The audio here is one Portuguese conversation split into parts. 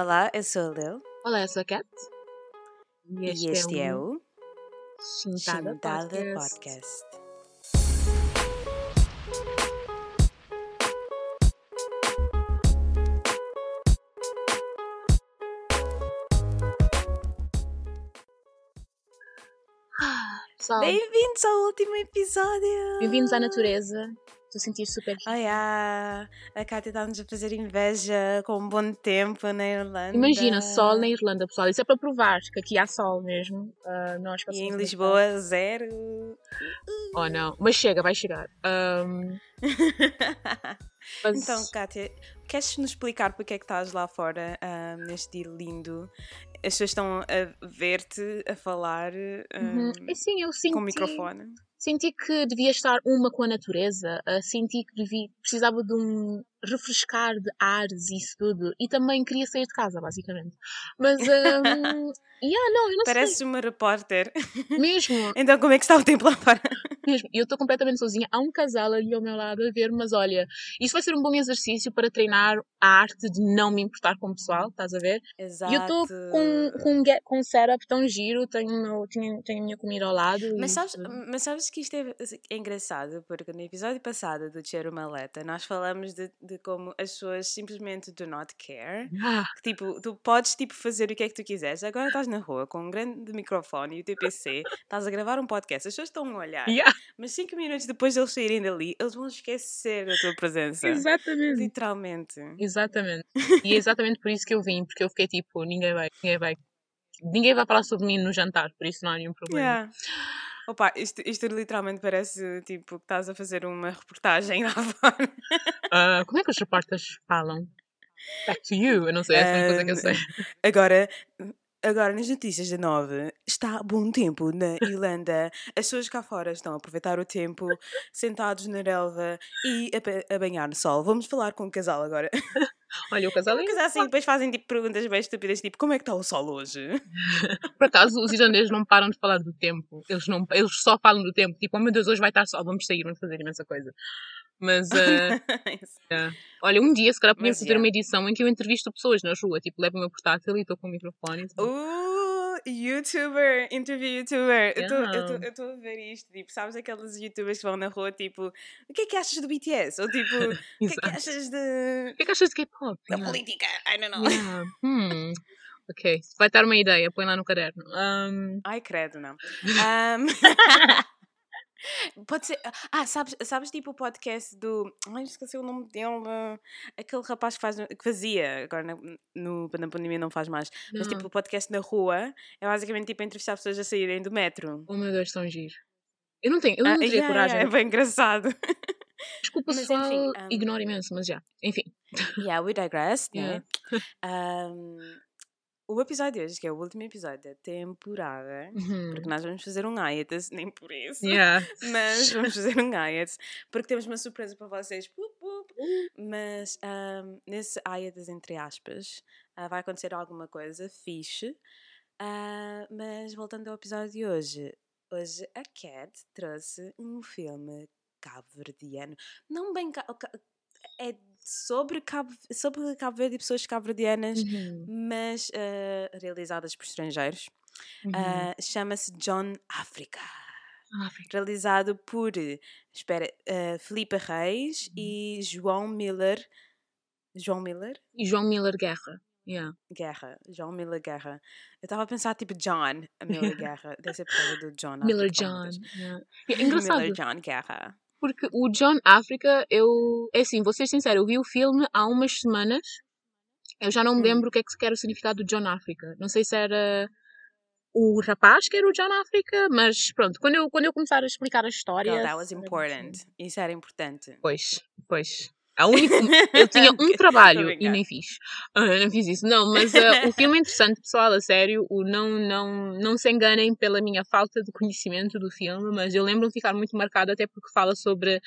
Olá, eu sou a Lil. Olá, eu sou a Kat. E este, é, um o Chintada Chintada Podcast. Podcast. Pessoal, Bem-vindos ao último episódio! bem-vindos à natureza. Estou a sentir super. Ai, ah, a Kátia está-nos a fazer inveja com um bom tempo na Irlanda. Imagina, sol na Irlanda, pessoal. Isso é para provar que aqui há sol mesmo. Ah, nós E em Lisboa, zero. calor. Oh, não. Mas chega, vai chegar. Ahm, mas- Então, Kátia, queres nos explicar porque é que estás lá fora ah, neste dia lindo? As pessoas estão a ver-te, a falar Uhum. E sim, eu senti, com o microfone. Senti que devia estar uma com a natureza. ah, senti que devia, precisava de um refrescar de ares e isso tudo. E também queria sair de casa, basicamente. Mas, um, yeah, não, eu não Pareces uma repórter. sei. Mesmo, Então, como é que está o tempo lá fora? mesmo. E eu estou completamente sozinha. Há um casal ali ao meu lado a ver, mas olha, isso vai ser um bom exercício para treinar a arte de não me importar com o pessoal, estás a ver? Exato. E eu estou com, com, com um setup tão giro, tenho, meu, tenho, tenho a minha comida ao lado. Mas sabes, mas sabes que isto é, é engraçado, porque no episódio passado do Cheiro Maleta nós falamos de, de como as pessoas simplesmente do not care. Ah, Que, tipo, tu podes tipo, fazer o que é que tu quiseres. Agora estás na rua com um grande microfone e o teu PC, estás a gravar um podcast, as pessoas estão a olhar, yeah, mas cinco minutos depois de eles saírem dali, eles vão esquecer a tua presença. exatamente. Literalmente. Exatamente. E é exatamente por isso que eu vim, porque eu fiquei tipo, ninguém vai, ninguém vai. Ninguém vai falar sobre mim no jantar, por isso não há nenhum problema. Yeah. Opa, isto, isto literalmente parece tipo que estás a fazer uma reportagem lá fora. Ah, como é que os repórteres falam? Back to you, eu não sei, essa é a coisa que eu sei. Agora, agora nas notícias da nove, está bom tempo na Irlanda. As pessoas cá fora estão a aproveitar o tempo, sentados na relva e a, a banhar no sol. Vamos falar com o casal agora. Olha, o casal O é casal assim, depois fazem tipo, perguntas bem estúpidas, tipo, como é que está o sol hoje? Por acaso, os irlandeses não param de falar do tempo. Eles, não, eles só falam do tempo. Tipo, oh meu Deus, hoje vai estar sol, vamos sair, vamos fazer imensa coisa. Mas, ah, olha, um dia, se calhar, podíamos fazer yeah. uma edição em que eu entrevisto pessoas na rua. Tipo, levo o meu portátil e estou com o microfone. e tudo. Uh, youtuber, interview youtuber. Eu tô- Eu Yeah. estou a ver isto. Tipo, sabes aqueles youtubers que vão na rua, tipo, o que é que achas do BTS? Ou tipo, o que é que achas de, O que é que achas de K-pop? da Yeah. política? I don't know. Yeah. Hmm. Ok, vai dar uma ideia, põe lá no caderno. Um, Ai, credo, não. Ahm, Pode ser. Ah, sabes, sabes tipo o podcast do. Ai, esqueci o nome dele. Aquele rapaz que, faz, que fazia, agora na, no, na pandemia não faz mais. Mas não. tipo o podcast na rua é basicamente tipo entrevistar pessoas a saírem do metro. Oh meu Deus, tão giro. Eu não tenho, eu não Ah, teria yeah, coragem. yeah, é bem engraçado. Desculpa, Mas, enfim, um, ignoro imenso, mas já. Enfim. Yeah, we digress, Yeah. né? Ahm, o episódio de hoje, que é o último episódio da temporada, Uhum. porque nós vamos fazer um hiatus, nem por isso. Yeah. Mas vamos fazer um hiatus, porque temos uma surpresa para vocês. Mas ahm, nesse hiatus, entre aspas, ah, vai acontecer alguma coisa fixe. Ah, mas voltando ao episódio de hoje, hoje a Cat trouxe um filme cabo-verdiano. Não bem. ca- É sobre Cabo, sobre Cabo Verde e pessoas cabo-verdianas, Uhum. mas ah, realizadas por estrangeiros. Uhum. Ah, Chama-se John Africa África. realizado por espera, uh, Filipe Reis Uhum. e João Miller João Miller E João Miller Guerra. Yeah. Guerra João Miller Guerra eu estava a pensar tipo John Miller Guerra deve ser por causa do John Miller oh, John. Yeah. É engraçado, Miller John Guerra porque o John África, eu. É assim, vou ser sincero, eu vi o filme há umas semanas. Eu já não me Hum. lembro o que é que era o significado do John África. Não sei se era o rapaz que era o John África, mas pronto, quando eu, quando eu começar a explicar a história. Girl, that was important isso era importante Pois, pois. A única, eu tinha um trabalho e nem fiz. Ah, não fiz isso. Não, mas ah, o filme é interessante, pessoal, a sério. O, não, não, não se enganem pela minha falta de conhecimento do filme, mas eu lembro de ficar muito marcado, até porque fala sobre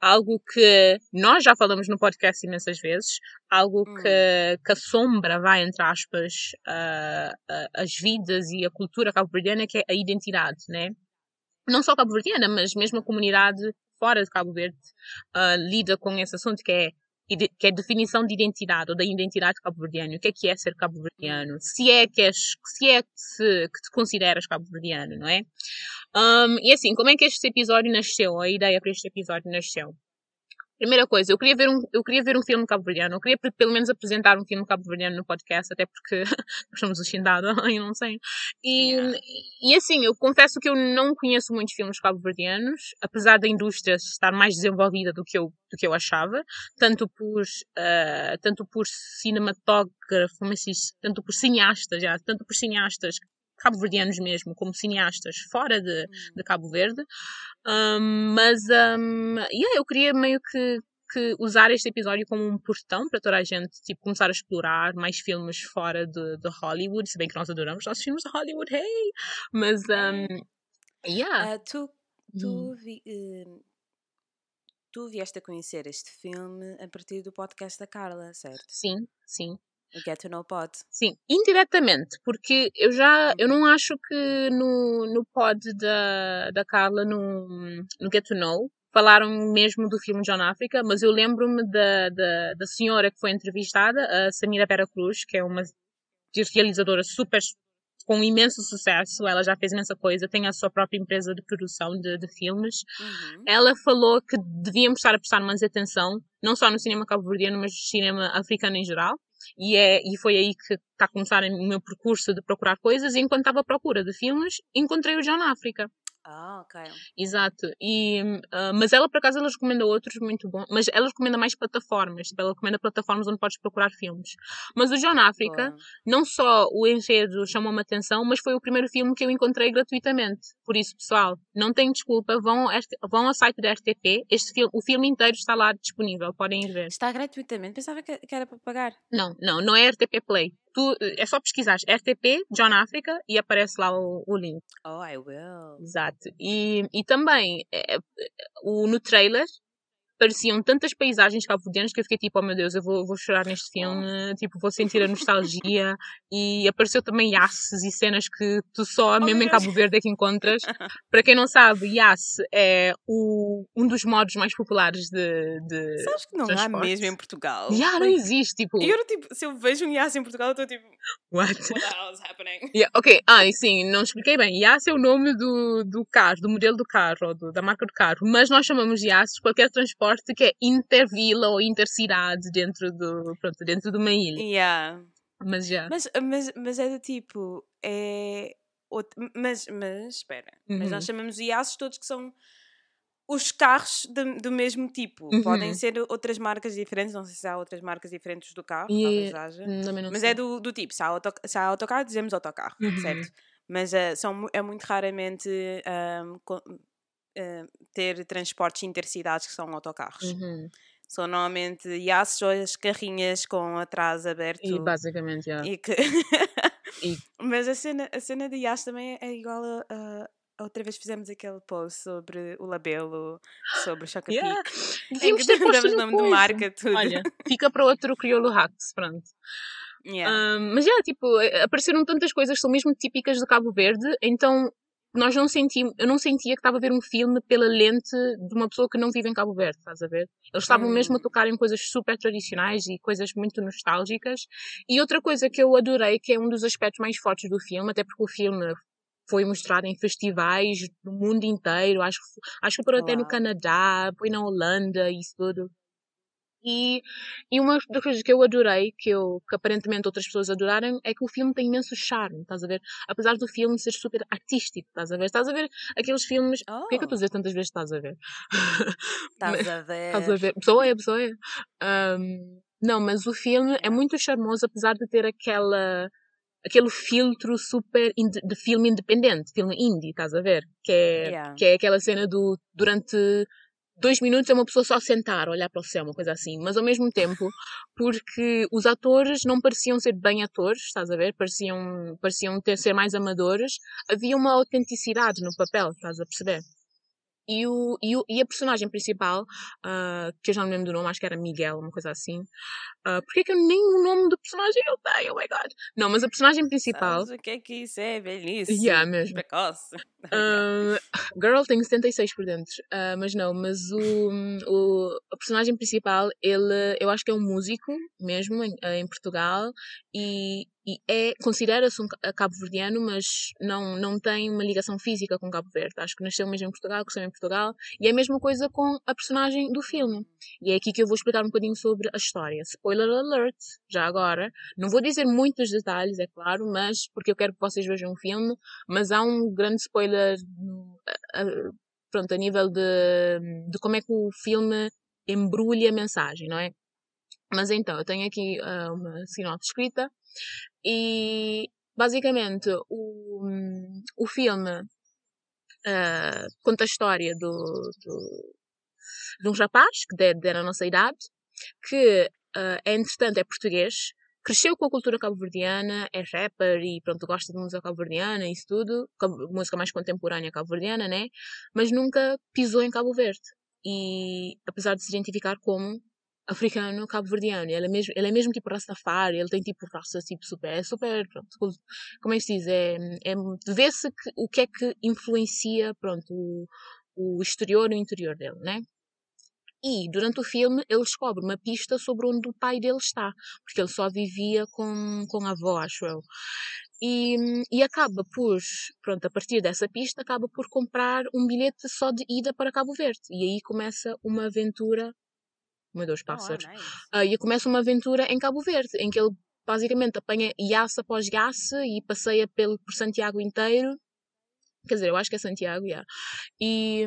algo que nós já falamos no podcast imensas vezes, algo Hum. que, que assombra, vai, entre aspas, ah, as vidas e a cultura cabo-verdiana, que é a identidade, né? Não só cabo-verdiana, mas mesmo a comunidade fora de Cabo Verde ah, lida com esse assunto que é que é definição de identidade ou da identidade cabo-verdiana. O que é que é ser cabo-verdiano? Se é que és, se é que, se, que te consideras cabo-verdiano, não é? Um, e assim, como é que este episódio nasceu? A ideia para este episódio nasceu? Primeira coisa, eu queria ver um, eu queria ver um filme cabo-verdiano. Eu queria pelo menos apresentar um filme cabo-verdiano no podcast, até porque somos o Xindado, eu não sei. E, yeah. e assim, eu confesso que eu não conheço muitos filmes cabo-verdianos, apesar da indústria estar mais desenvolvida do que eu, do que eu achava, tanto por, uh, tanto por cinematógrafo, como assim, tanto por cineastas, já, tanto por cineastas cabo-verdianos mesmo, como cineastas fora de, hum. de Cabo Verde. Um, mas um, yeah, eu queria meio que, que usar este episódio como um portão para toda a gente tipo, começar a explorar mais filmes fora de, de Hollywood, se bem que nós adoramos nossos filmes de Hollywood, hey! Mas, um, yeah. Uh, tu, tu, hum. vi, uh, tu vieste a conhecer este filme a partir do podcast da Carla, certo? Sim, sim. O Get to Know Pod. Sim, indiretamente, porque eu já, eu não acho que no, no pod da, da Carla, no, no Get to Know, falaram mesmo do filme John África, mas eu lembro-me da, da, da senhora que foi entrevistada, a Samira Vera Cruz, que é uma realizadora super com imenso sucesso, ela já fez imensa coisa, tem a sua própria empresa de produção de, de filmes. Uhum. Ela falou que devíamos estar a prestar mais atenção, não só no cinema cabo-verdiano, mas no cinema africano em geral. E, é, e foi aí que está a começar o meu percurso de procurar coisas. E enquanto estava à procura de filmes, encontrei o John África. Ah, ok. Exato. E, uh, mas ela, por acaso, ela recomenda outros muito bons. Mas ela recomenda mais plataformas. Tipo, ela recomenda plataformas onde podes procurar filmes. Mas o John África, não só o enredo chamou-me atenção, mas foi o primeiro filme que eu encontrei gratuitamente. Por isso, pessoal, não tem desculpa. Vão, vão ao site da RTP. Este filme, o filme inteiro está lá disponível. Podem ir ver. Está gratuitamente? Pensava que era para pagar. Não, não. Não é RTP Play tu, é só pesquisar RTP, John Africa e aparece lá o, o link. Oh, I will. Exato. E, e também é, o, no trailer pareciam tantas paisagens cabo-verdianas que eu fiquei tipo, oh meu Deus, eu vou, vou chorar neste filme, oh. tipo, vou sentir a nostalgia. e apareceu também Yaces e cenas que tu só, oh, mesmo em Cabo Verde, é que encontras. Para quem não sabe, Yace é o, um dos modos mais populares de. de Sabes que não há mesmo em Portugal? Já, não existe. Tipo... Eu, tipo, se eu vejo um Yace em Portugal, eu estou tipo. What? What the hell is happening? Yeah, ok, ah, e sim, não expliquei bem. Yace é o nome do, do carro, do modelo do carro, do, da marca do carro, mas nós chamamos Yace qualquer transporte transporte que é intervila ou intercidade dentro do pronto, dentro de uma ilha. Yeah. Mas já. Mas, mas, mas é do tipo. É. Outro, mas, mas espera. Uhum. Mas nós uhum. chamamos IASs todos que são os carros de, do mesmo tipo. Uhum. Podem ser outras marcas diferentes, não sei se há outras marcas diferentes do carro, talvez haja. Mas é sei. é do, do tipo, se há, auto, se há autocarro, dizemos autocarro, uhum. certo? Mas uh, são, é muito raramente um, uh, ter transportes intercidades que são autocarros. Uhum. São normalmente iaços ou as carrinhas com atrás aberto. E basicamente, yeah. E que... e... Mas a cena, a cena de iaço também é igual a, a outra vez fizemos aquele post sobre o labelo, sobre o Choca yeah. Devíamos ter posto o nome de marca, tudo. Olha, fica para outro crioulo hacks, pronto. Yeah. Um, mas já, yeah, tipo, apareceram tantas coisas que são mesmo típicas do Cabo Verde, então nós não sentimos, eu não sentia que estava a ver um filme pela lente de uma pessoa que não vive em Cabo Verde, estás a ver? Eles estavam hum. mesmo a tocar em coisas super tradicionais e coisas muito nostálgicas. E outra coisa que eu adorei, que é um dos aspectos mais fortes do filme, até porque o filme foi mostrado em festivais do mundo inteiro, acho, acho que por até no Canadá, foi na Holanda isso tudo. E, e uma das coisas que eu adorei, que, eu, que aparentemente outras pessoas adoraram, é que o filme tem imenso charme, estás a ver? Apesar do filme ser super artístico, estás a ver? Estás a ver aqueles filmes. Oh. Que é que eu estou a dizer tantas vezes estás a ver? Estás a ver. Estás a ver. Pessoa é, pessoa é. Um, não, mas o filme é muito charmoso, apesar de ter aquela aquele filtro super de filme independente, filme indie, estás a ver? Que é, yeah. que é aquela cena do durante dois minutos é uma pessoa só sentar, olhar para o céu, uma coisa assim. Mas ao mesmo tempo, porque os atores não pareciam ser bem atores, estás a ver? Pareciam, pareciam ter, ser mais amadores. Havia uma autenticidade no papel, estás a perceber? E, o, e, o, e a personagem principal, uh, que eu já não lembro do nome, acho que era Miguel, uma coisa assim. Uh, porque é que eu nem o nome do personagem eu tenho? Oh my god. Não, mas a personagem principal. Sabes o que é que isso é? Velhice. Yeah, mesmo. Precoce. Uh, girl tem 76 por dentro. Uh, mas não, mas o, o a personagem principal, ele eu acho que é um músico mesmo em, em Portugal e, e é considera-se um cabo-verdiano, mas não, não tem uma ligação física com Cabo Verde. Acho que nasceu mesmo em Portugal, cresceu em Portugal, e é a mesma coisa com a personagem do filme. E é aqui que eu vou explicar um bocadinho sobre a história. Spoiler alert, já agora. Não vou dizer muitos detalhes, é claro, mas porque eu quero que vocês vejam o filme, mas há um grande spoiler pronto, a nível de, de como é que o filme embrulha a mensagem, não é? Mas então, eu tenho aqui uh, uma sinopse escrita e basicamente o, o filme uh, conta a história do, do, de um rapaz que deve ter a nossa idade, que uh, é entretanto é português, cresceu com a cultura cabo-verdiana, é rapper e pronto, gosta de música cabo-verdiana e isso tudo, música mais contemporânea cabo-verdiana, né? Mas nunca pisou em Cabo Verde. E apesar de se identificar como africano cabo-verdiano. Ele, é mesmo, ele é mesmo tipo Rastafari, ele tem tipo raça tipo super, é super, pronto, como é que se diz? É, é, Vê-se o que é que influencia, pronto, o, o exterior e o interior dele, né? E durante o filme ele descobre uma pista sobre onde o pai dele está, porque ele só vivia com, com a avó, acho eu. E, e acaba por, pronto, a partir dessa pista, acaba por comprar um bilhete só de ida para Cabo Verde. E aí começa uma aventura meu Deus, pássaros. Oh, nice. uh, e começa uma aventura em Cabo Verde, em que ele basicamente apanha iaça após iaça e passeia pelo, por Santiago inteiro Quer dizer, eu acho que é Santiago, yeah. e,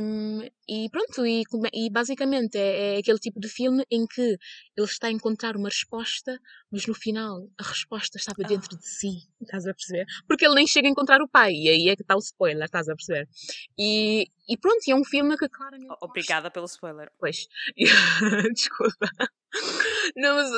e pronto, e, e basicamente é, é, aquele tipo de filme em que ele está a encontrar uma resposta, mas no final a resposta estava dentro oh. de si, estás a perceber? Porque ele nem chega a encontrar o pai, e aí é que está o spoiler, estás a perceber? E, e pronto, é um filme que claramente. Obrigada pelo spoiler. Pois, desculpa. Não, mas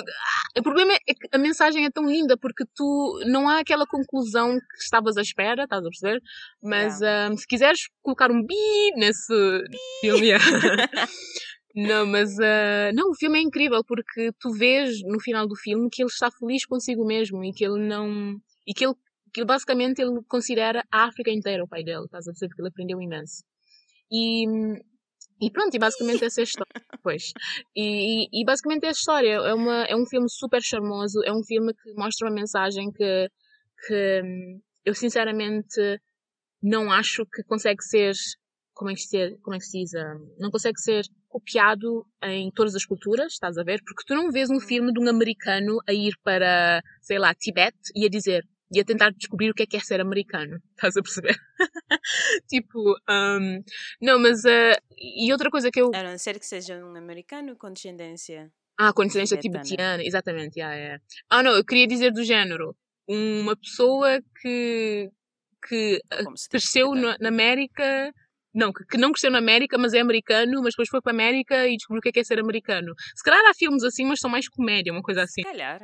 o problema é que a mensagem é tão linda porque tu não há aquela conclusão que estavas à espera, estás a perceber? Mas yeah. um, se quiseres colocar um bi nesse bi. filme. não, mas uh, não, o filme é incrível porque tu vês no final do filme que ele está feliz consigo mesmo e que ele não. e que ele, que basicamente ele considera a África inteira o pai dele, estás a perceber? Porque ele aprendeu imenso. E e pronto, e basicamente essa é a história. Pois. E, e, e, basicamente é a história. É, uma, é um filme super charmoso, é um filme que mostra uma mensagem que, que hum, eu sinceramente não acho que consegue ser, como é que se, como é que se diz, hum, não consegue ser copiado em todas as culturas, estás a ver? Porque tu não vês um filme de um americano a ir para, sei lá, Tibete e a dizer e a tentar descobrir o que é que é ser americano. Estás a perceber? tipo, um, não, mas. Uh, e outra coisa que eu. A não ser que seja um americano com descendência. Ah, com descendência tibetana, exatamente. Yeah, yeah. Ah, não, eu queria dizer do género. Uma pessoa que. que uh, cresceu na, na América não, que, que, não cresceu na América, mas é americano, mas depois foi para a América e descobriu o que é, que é ser americano. Se calhar há filmes assim, mas são mais comédia, uma coisa assim. Se calhar.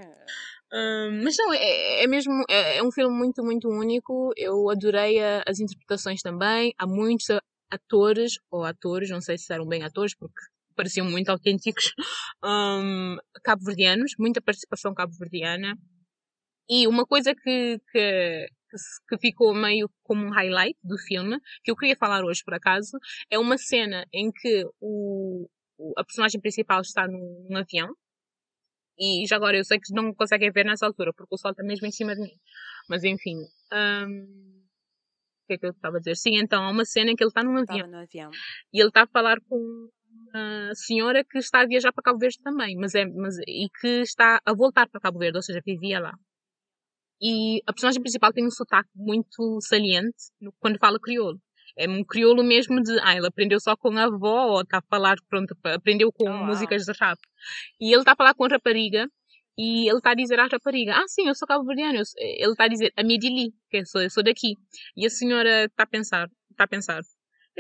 Mas não, é, é mesmo, é, é, um filme muito, muito único. Eu adorei a, as interpretações também. Há muitos atores, ou atores, não sei se eram bem atores, porque pareciam muito autênticos, um, cabo-verdianos, muita participação cabo-verdiana. E uma coisa que, que, que ficou meio como um highlight do filme, que eu queria falar hoje por acaso, é uma cena em que o, a personagem principal está num, num avião, e já agora eu sei que não conseguem ver nessa altura, porque o sol está mesmo em cima de mim. Mas enfim. Um... O que é que eu estava a dizer? Sim, então há uma cena em que ele está num avião, no avião. E ele está a falar com uma senhora que está a viajar para Cabo Verde também, mas é, mas, e que está a voltar para Cabo Verde, ou seja, vivia lá. E a personagem principal tem um sotaque muito saliente quando fala crioulo. É um crioulo mesmo de, ah, ele aprendeu só com a avó, ou está a falar, pronto, aprendeu com músicas de rap. E ele está a falar com a rapariga, e ele está a dizer à rapariga, ah, sim, eu sou cabo-verdiano. Ele está a dizer, a minha Dili, que eu sou, eu sou daqui. E a senhora está a pensar, está a pensar,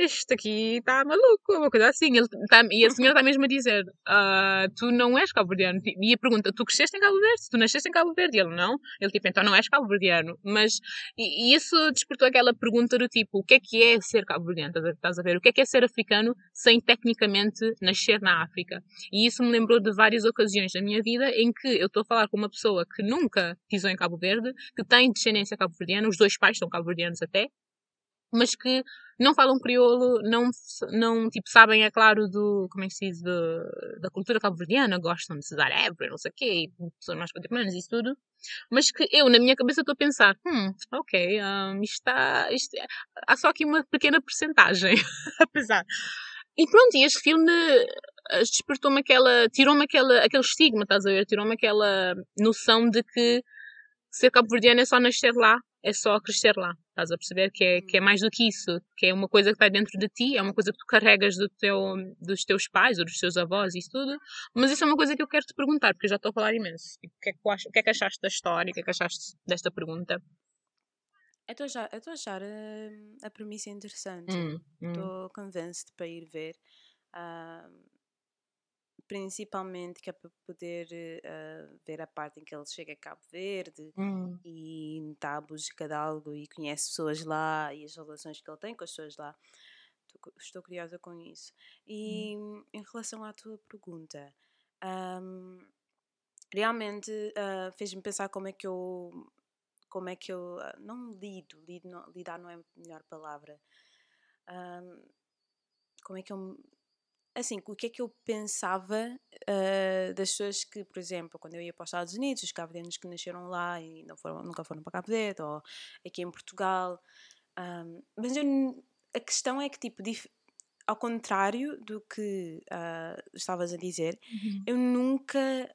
este aqui está maluco, uma coisa assim. Ele tá, e a senhora está mesmo a dizer, ah, tu não és cabo-verdiano. E a pergunta, tu cresceste em Cabo Verde? Tu nasceste em Cabo Verde? E ele, não. Ele, tipo, então não és cabo-verdiano. Mas, e, e, isso despertou aquela pergunta do tipo, o que é que é ser cabo-verdiano? Estás a ver? O que é que é ser africano sem tecnicamente nascer na África? E isso me lembrou de várias ocasiões da minha vida em que eu estou a falar com uma pessoa que nunca pisou em Cabo Verde, que tem descendência cabo-verdiana, os dois pais são cabo-verdianos até, mas que não falam crioulo, não, não tipo, sabem, é claro, do, como é que se diz, da cultura cabo-verdiana, gostam de Cesar Évora, não sei o quê, pessoas mais contemporâneas isso tudo, mas que eu, na minha cabeça, estou a pensar, hum, ok, um, isto está, isto, é, há só aqui uma pequena percentagem, apesar. E pronto, e este filme eh, despertou-me aquela, tirou-me aquela, aquele estigma, estás a ver, tirou-me aquela noção de que ser cabo-verdiano é só nascer lá, é só crescer lá. Estás a perceber que é, que é mais do que isso, que é uma coisa que está dentro de ti, é uma coisa que tu carregas do teu, dos teus pais ou dos teus avós e isso tudo. Mas isso é uma coisa que eu quero te perguntar, porque eu já estou a falar imenso. O que é que, o que, é que achaste da história? O que é que achaste desta pergunta? Eu estou a achar a, hum, a premissa interessante. Estou hum, hum. convencida para ir ver. Uh, principalmente que é para poder uh, ver a parte em que ele chega a Cabo Verde hum. e está a busca de algo e conhece pessoas lá e as relações que ele tem com as pessoas lá. Estou curiosa com isso. E hum. em relação à tua pergunta, um, realmente uh, fez-me pensar como é que eu como é que eu uh, não lido, lido não, lidar não é a melhor palavra. Um, como é que eu assim, o que é que eu pensava uh, das pessoas que, por exemplo, quando eu ia para os Estados Unidos, os cabo que nasceram lá e não foram, nunca foram para Cabo Verde, ou aqui em Portugal. Um, mas eu, a questão é que, tipo, ao contrário do que uh, estavas a dizer, uhum. eu nunca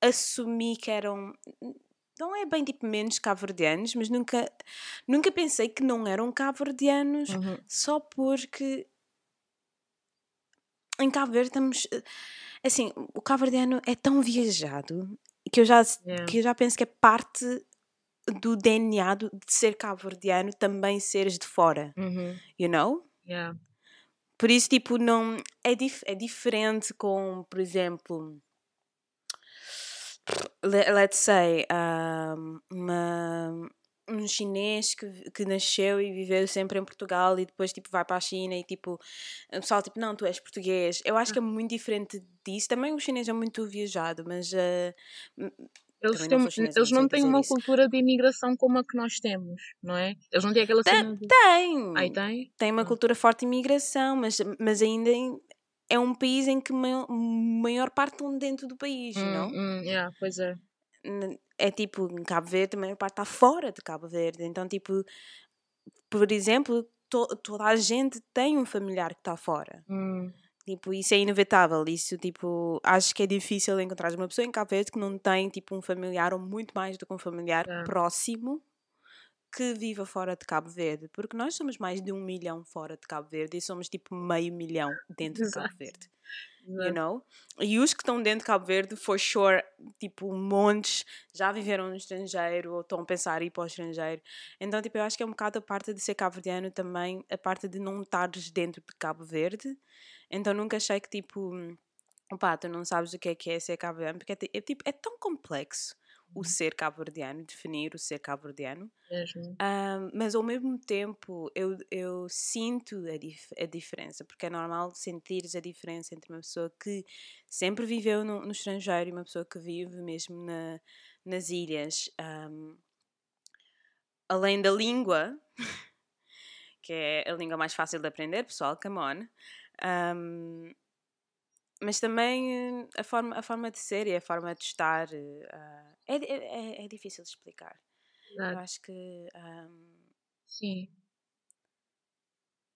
assumi que eram. Não é bem tipo menos cabo-verdianos, mas nunca, nunca pensei que não eram cabo-verdianos uhum. só porque em Cabo Verde estamos. Eh, assim, o cabo-verdiano é tão viajado que eu já, yeah. que eu já penso que é parte do DNA de ser cabo-verdiano também seres de fora. Uhum. You know? Yeah. Por isso, tipo, não. É, dif é diferente com, por exemplo. Let's say, um, uma, um chinês que, que nasceu e viveu sempre em Portugal e depois tipo vai para a China e tipo o pessoal tipo não tu és português eu acho que é ah. muito diferente disso também o chinês é muito viajado mas uh, eles, chinês, eles não, têm uma isso. cultura de imigração como a que nós temos, não é? Eles não têm aquela cena de... Tem! Aí tem? Tem uma ah. cultura forte de imigração, mas, mas ainda é um país em que maior, maior parte estão dentro do país, hum, não? Hum, yeah, pois é é tipo, em Cabo Verde, a maior parte está fora de Cabo Verde. Então, tipo, por exemplo, to, toda a gente tem um familiar que está fora. Hum. Tipo, isso é inevitável. Isso, tipo, acho que é difícil encontrar uma pessoa em Cabo Verde que não tem, tipo, um familiar ou muito mais do que um familiar é. próximo que viva fora de Cabo Verde. Porque nós somos mais de um milhão fora de Cabo Verde e somos, tipo, meio milhão dentro Exato. de Cabo Verde you know? E os que estão dentro de Cabo Verde, for sure, tipo, montes, já viveram no estrangeiro ou estão a pensar em ir para o estrangeiro. Então, tipo, eu acho que é um bocado a parte de ser cabo-verdiano também, a parte de não estares dentro de Cabo Verde. Então, nunca achei que, tipo, opá, tu não sabes o que é que é ser cabo-verdiano, porque é, é, tipo, é tão complexo o ser cabo-verdiano, definir o ser cabo-verdiano. Um, mas ao mesmo tempo eu, eu sinto a, dif a diferença, porque é normal sentires a diferença entre uma pessoa que sempre viveu no, no estrangeiro e uma pessoa que vive mesmo na, nas ilhas. Um, além da língua, que é a língua mais fácil de aprender, pessoal, come on. Um, mas também eh, a forma, a forma de ser e a forma de estar uh, é, é, é, difícil de explicar. Exato. Eu acho que. Um, Sim.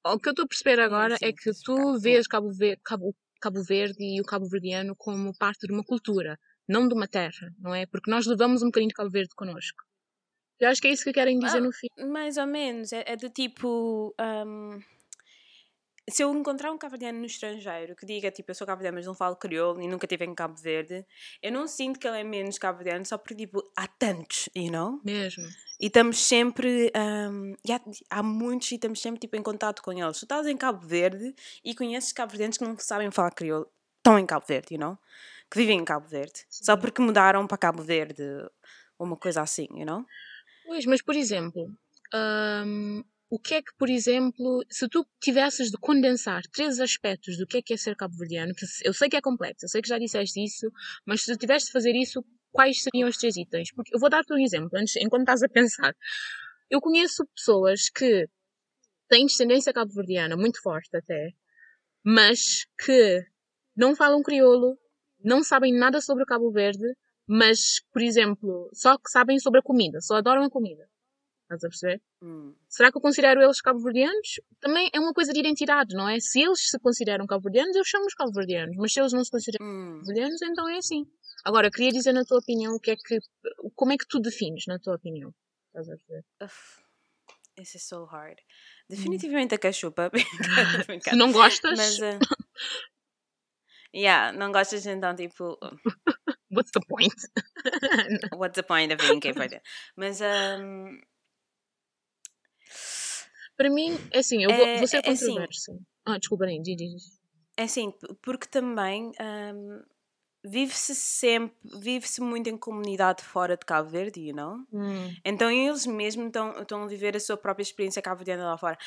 O que eu estou a perceber agora é, é que tu vês Cabo Verde, Cabo, Cabo Verde e o Cabo Verdeano como parte de uma cultura, não de uma terra, não é? Porque nós levamos um bocadinho de Cabo Verde connosco. Eu acho que é isso que querem dizer ah, no fim. Mais ou menos. É, é do tipo. Um se eu encontrar um cabo-verdiano no estrangeiro que diga, tipo, eu sou cabo-verdiano, mas não falo crioulo e nunca estive em Cabo Verde, eu não sinto que ele é menos cabo-verdiano só porque, tipo, há tantos, you know? Mesmo. E estamos sempre. Um, há, há, muitos e estamos sempre tipo, em contato com eles. Tu estás em Cabo Verde e conheces cabo-verdianos que não sabem falar crioulo. Estão em Cabo Verde, you know? Que vivem em Cabo Verde. Sim. Só porque mudaram para Cabo Verde. Ou uma coisa assim, you know? Pois, mas por exemplo. Um, o que é que, por exemplo, se tu tivesses de condensar três aspectos do que é que é ser cabo-verdiano, que eu sei que é complexo, eu sei que já disseste isso, mas se tu tivesse de fazer isso, quais seriam os três itens? Porque eu vou dar-te um exemplo, antes, enquanto estás a pensar. Eu conheço pessoas que têm descendência cabo-verdiana, muito forte até, mas que não falam crioulo, não sabem nada sobre o Cabo Verde, mas, por exemplo, só que sabem sobre a comida, só adoram a comida. Estás a perceber? Hum. Será que eu considero eles cabo-verdianos? Também é uma coisa de identidade, não é? Se eles se consideram cabo-verdianos, eu chamo-os cabo-verdianos. Mas se eles não se consideram hum. cabo-verdianos, então é assim. Agora, queria dizer na tua opinião o que é que. Como é que tu defines, na tua opinião? Estás a perceber? This is so hard. Definitivamente a cachupa. Não gostas. Mas. Uh... yeah, não gostas então, tipo. What's the point? What's the point of being gay? Mas. Um... Para mim, é assim, eu vou, é, vou ser é, assim controverso. Ah, desculpa, nem, diz, diz. É assim, porque também. Um vive-se sempre, vive-se muito em comunidade fora de Cabo Verde, you know? Hum. Então eles mesmo estão, estão a viver a sua própria experiência cabo-verdiana lá fora.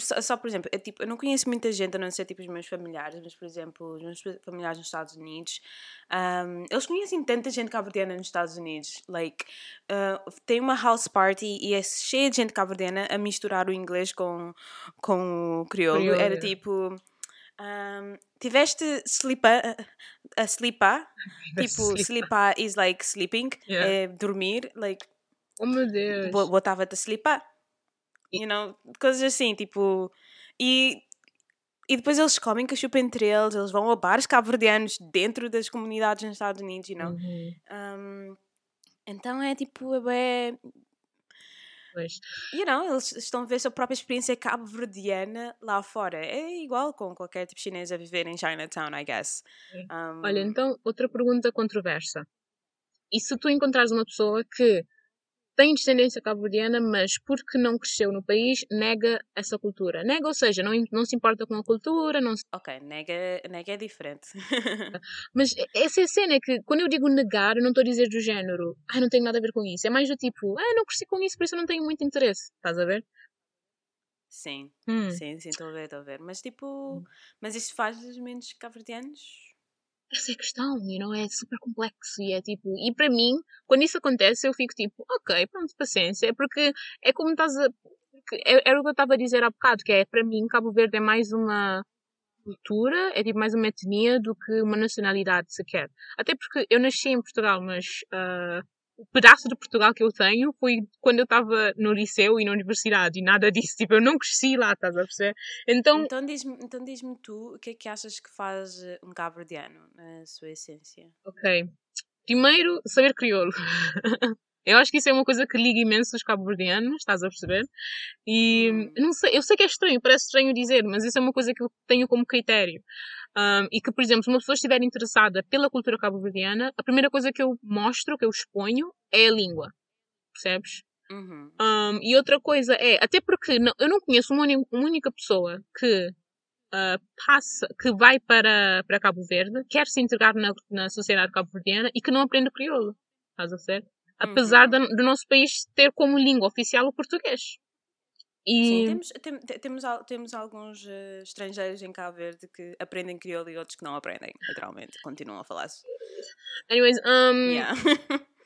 Só, só, por exemplo, eu, tipo, eu não conheço muita gente, a não ser tipo os meus familiares, mas por exemplo, os meus familiares nos Estados Unidos, um, eles conhecem tanta gente cabo-verdiana nos Estados Unidos. Like, uh, tem uma house party e é cheia de gente cabo-verdiana a misturar o inglês com, com o crioulo. Era tipo um, tiveste sleepa, a sleepa? tipo, sleepa is like sleeping, yeah. é dormir, like. Oh meu Deus! Botava-te a sleepar. You know, coisas assim, tipo. E, e depois eles comem cachupa entre eles, eles vão a bares cabo-verdianos dentro das comunidades nos Estados Unidos, you know? Uhum. Um, então é tipo, é, Pois. You know, eles estão a ver a sua própria experiência cabo-verdiana lá fora. É igual com qualquer tipo chinês a viver em Chinatown, I guess. Um... Olha, então, outra pergunta controversa. E se tu encontrares uma pessoa que tem descendência cabo-verdiana, mas porque não cresceu no país, nega essa cultura. Nega, ou seja, não, não se importa com a cultura, não se... Ok, nega, nega é diferente. mas essa é a cena, é que quando eu digo negar, eu não estou a dizer do género, ah, não tenho nada a ver com isso. É mais do tipo, ah, não cresci com isso, por isso eu não tenho muito interesse. Estás a ver? Sim, hum. sim, sim, estou a ver, estou a ver. Mas tipo, hum. mas isso faz menos cabo-verdianos? Essa é a questão, you know, é super complexo e é tipo, e para mim, quando isso acontece, eu fico tipo, ok, pronto, paciência, porque é como estás a. É, era o que eu estava a dizer há bocado, que é para mim Cabo Verde é mais uma cultura, é tipo mais uma etnia do que uma nacionalidade sequer. Até porque eu nasci em Portugal, mas uh, o pedaço de Portugal que eu tenho foi quando eu estava no liceu e na universidade e nada disso. Tipo, eu não cresci lá, estás a perceber? Então, então diz-me então diz tu o que é que achas que faz eh, um cabo-verdiano, na sua essência? Ok. Primeiro, saber crioulo. eu acho que isso é uma coisa que liga imenso os cabo-verdianos, estás a perceber? E hum. não sei, eu sei que é estranho, parece estranho dizer, mas isso é uma coisa que eu tenho como critério. Um, e que, por exemplo, se uma pessoa estiver interessada pela cultura cabo-verdiana, a primeira coisa que eu mostro, que eu exponho, é a língua. Percebes? Uhum. Um, e outra coisa é, até porque não, eu não conheço uma, uma única pessoa que uh, passa, que vai para, para Cabo Verde, quer se integrar na, na sociedade cabo-verdiana e que não aprende crioulo. Estás a ser? Apesar uhum. do, do nosso país ter como língua oficial o português. E... Sim, temos, tem, temos, temos alguns uh, estrangeiros em Cabo Verde que aprendem crioulo e outros que não aprendem, literalmente, continuam a falar. Anyways, um... Yeah.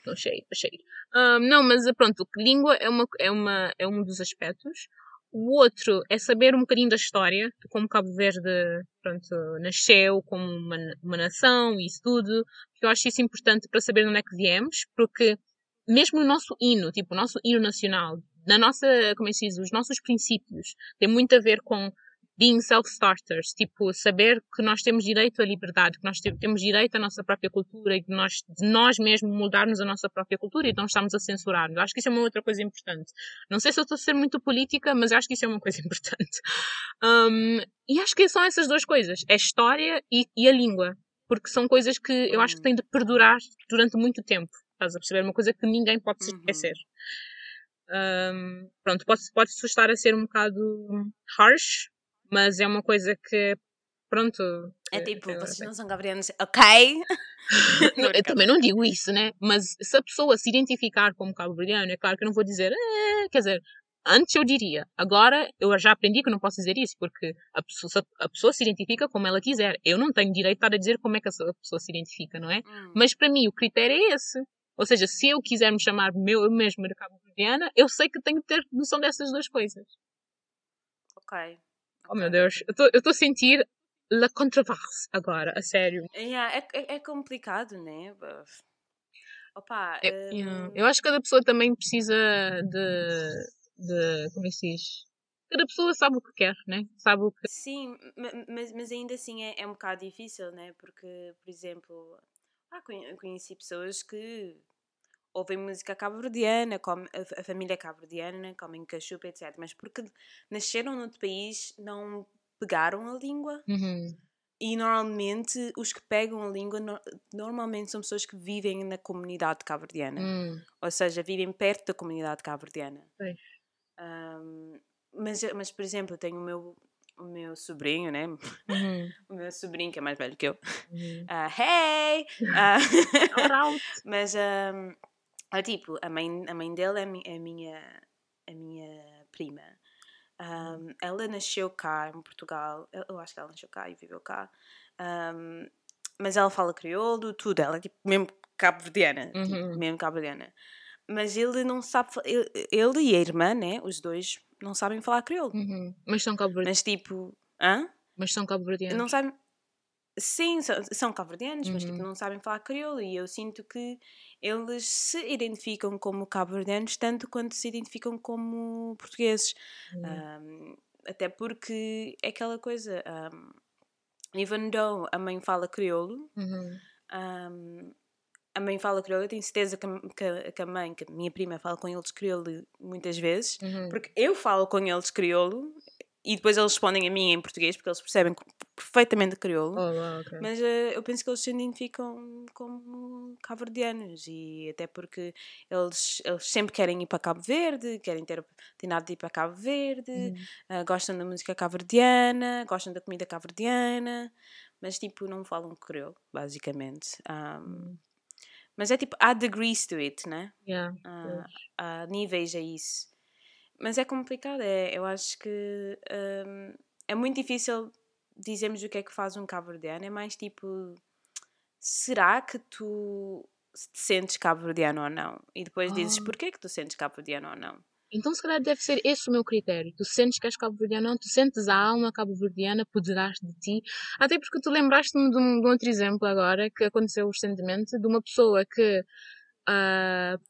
no shade, shade. Um, não, mas eh, pronto, língua é, uma, é, uma, é um dos aspectos. O outro é saber um bocadinho da história, de como Cabo Verde pronto, nasceu como uma, uma nação e isso tudo. Eu acho isso importante para saber de onde é que viemos, porque mesmo o nosso hino, tipo, o nosso hino nacional, na nossa, como é que se diz, os nossos princípios, tem muito a ver com being self-starters, tipo, saber que nós temos direito à liberdade, que nós temos direito à nossa própria cultura e que nós, de nós mesmos moldarmos a nossa própria cultura e não estamos a censurar. Acho que isso é uma outra coisa importante. Não sei se eu estou a ser muito política, mas acho que isso é uma coisa importante. Um, e acho que são essas duas coisas, é a história e, e a língua, porque são coisas que eu acho que têm de perdurar durante muito tempo. Estás a perceber? Uma coisa que ninguém pode se uhum. Um, pronto, pode, pode estar a ser um bocado harsh, mas é uma coisa que, pronto. É tipo, vocês não são gabrianos, ok? não, eu também não digo isso, né? Mas se a pessoa se identificar como cabo-verdiano, é claro que eu não vou dizer, eh, quer dizer, antes eu diria, agora eu já aprendi que não posso dizer isso, porque a pessoa, a pessoa se identifica como ela quiser. Eu não tenho direito a dizer como é que a pessoa se identifica, não é? Hum. Mas para mim o critério é esse. Ou seja, se eu quiser me chamar meu, eu mesmo de cabo-verdiana, eu sei que tenho que ter noção dessas duas coisas. Ok. Oh meu Deus, eu estou a sentir la controverse agora, a sério. Yeah, é, é, é complicado, né? Opa, eu, um... yeah. eu acho que cada pessoa também precisa de, de como é que se diz? Cada pessoa sabe o que quer, né? Sabe o que... Sim, mas, mas ainda assim é, é um bocado difícil, né? Porque, por exemplo, ah, conheci pessoas que ouvem música cabo-verdiana, a, a família cabo-verdiana, comem cachupa, etc. Mas porque nasceram noutro país, não pegaram a língua. Uhum. E normalmente os que pegam a língua no, normalmente são pessoas que vivem na comunidade cabo-verdiana. Uhum. Ou seja, vivem perto da comunidade cabo-verdiana. Um, mas, mas, por exemplo, eu tenho o meu, o meu sobrinho, né? Uhum. o meu sobrinho, que é mais velho que eu. Uhum. Uh, hey! Uh, mas, um, ah, tipo, a mãe, a mãe dele é, mi, é minha, a minha prima. Um, ela nasceu cá em Portugal, eu acho que ela nasceu cá e viveu cá, um, mas ela fala crioulo, tudo, ela é tipo mesmo cabo-verdiana, tipo, uhum. tipo, mesmo cabo-verdiana. Mas ele não sabe, ele, ele, e a irmã, né, os dois, não sabem falar crioulo. Uhum. Mas são cabo-verdianos. Mas tipo, hã? Mas são cabo-verdianos. Não sabem, sim, são, são cabo-verdianos, uhum. mas tipo, uhum. não sabem falar crioulo e eu sinto que eles se identificam como cabo-verdianos tanto quanto se identificam como portugueses. Uhum. Um, até porque é aquela coisa. Um, even though a mãe fala crioulo, uhum. um, a mãe fala crioulo, eu tenho certeza que, que, que, a mãe, que a minha prima fala com eles crioulo muitas vezes, uhum. porque eu falo com eles crioulo e depois eles respondem a mim em português porque eles percebem perfeitamente crioulo. Oh, okay. Mas uh, eu penso que eles se identificam como cabo-verdianos e até porque eles, eles sempre querem ir para Cabo Verde, querem ter oportunidade de ir para Cabo Verde, uhum. uh, gostam da música cabo-verdiana, gostam da comida cabo-verdiana, mas tipo não falam crioulo, basicamente. Um, uhum. Mas é tipo, há degrees to it, né? Yeah, uh, há níveis a isso. Mas é complicado, é, eu acho que um, é muito difícil dizermos o que é que faz um cabo-verdiano, é mais tipo, será que tu te sentes cabo-verdiano ou não? E depois dizes, oh. porquê que tu sentes cabo-verdiano ou não? Então, se calhar, deve ser esse o meu critério. Tu sentes que és cabo-verdiano ou não? Tu sentes a alma cabo-verdiana por detrás de ti? Até porque tu lembraste-me de, um, de um outro exemplo agora que aconteceu recentemente de uma pessoa que uh,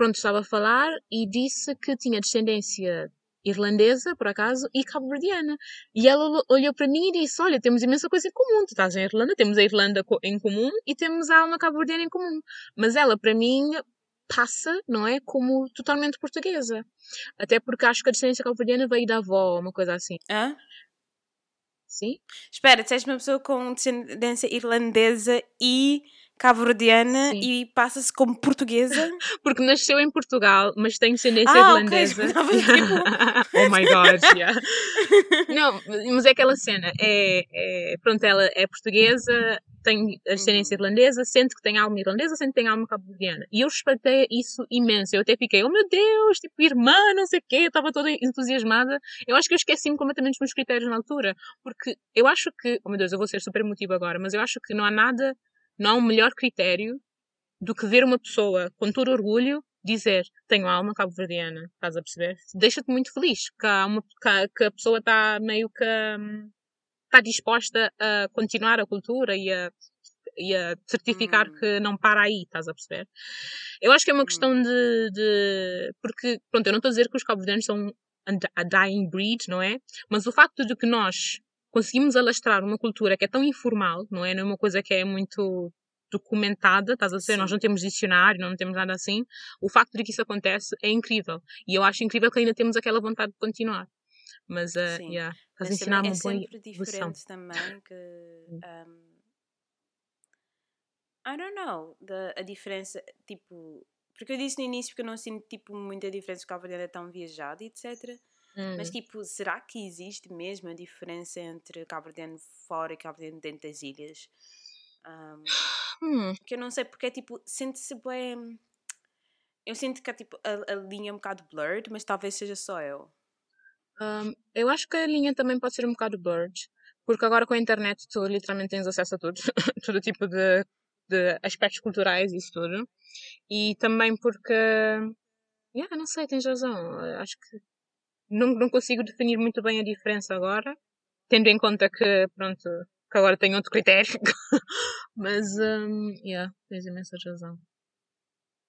pronto, estava a falar e disse que tinha descendência irlandesa, por acaso, e cabo-verdiana. E ela olhou para mim e disse: Olha, temos imensa coisa em comum. Tu estás em Irlanda, temos a Irlanda em comum e temos a alma cabo-verdiana em comum. Mas ela, para mim, passa, não é? Como totalmente portuguesa. Até porque acho que a descendência cabo-verdiana veio da avó, uma coisa assim. Hã? Sim? Espera, tu és uma pessoa com descendência irlandesa e cabo-verdiana e passa-se como portuguesa. Porque nasceu em Portugal, mas tem descendência ah, irlandesa. Okay. Tipo... oh my god, yeah. Não, mas é aquela cena. É, é, pronto, ela é portuguesa, tem a descendência uhum. irlandesa, sente que tem alma irlandesa, sente que tem alma cabo-verdiana. E eu respeitei isso imenso. Eu até fiquei, oh meu Deus, tipo, irmã, não sei o quê, eu estava toda entusiasmada. Eu acho que eu esqueci-me completamente dos meus critérios na altura. Porque eu acho que, oh meu Deus, eu vou ser super emotiva agora, mas eu acho que não há nada não há um melhor critério do que ver uma pessoa com todo orgulho dizer tenho alma cabo-verdiana, estás a perceber? Deixa-te muito feliz que, há uma, que, que a pessoa está meio que está disposta a continuar a cultura e a, e a certificar hum. que não para aí, estás a perceber? Eu acho que é uma hum. questão de, de porque, pronto, eu não estou a dizer que os cabo-verdianos são a dying breed, não é? Mas o facto de que nós conseguimos alastrar uma cultura que é tão informal, não é? Não é uma coisa que é muito documentada, estás a dizer? Nós não temos dicionário, não temos nada assim. O facto de que isso acontece é incrível. E eu acho incrível que ainda temos aquela vontade de continuar. Mas, uh, Sim. yeah, estás a ensinar uma é boa sempre diferente também que... Um, I don't know, the, a diferença, tipo, porque eu disse no início que eu não sinto tipo muita diferença porque o cabo é tão viajado, etc. Hum. Mas tipo, será que existe mesmo a diferença entre Cabo Verdeano fora e Cabo Verdeano dentro das ilhas? Um, Hum, que eu não sei porque é tipo, sente-se bem. Eu sinto que é, tipo, a, a linha é um bocado blurred, mas talvez seja só eu. hum, eu acho que a linha também pode ser um bocado blurred, porque agora com a internet tu literalmente tens acesso a tudo, todo tipo de, de aspectos culturais e isso tudo. E também porque, yeah, não sei, tens razão. Acho que não, não consigo definir muito bem a diferença agora, tendo em conta que, pronto, que agora tenho outro critério. Mas, hum, yeah, tens imensa razão.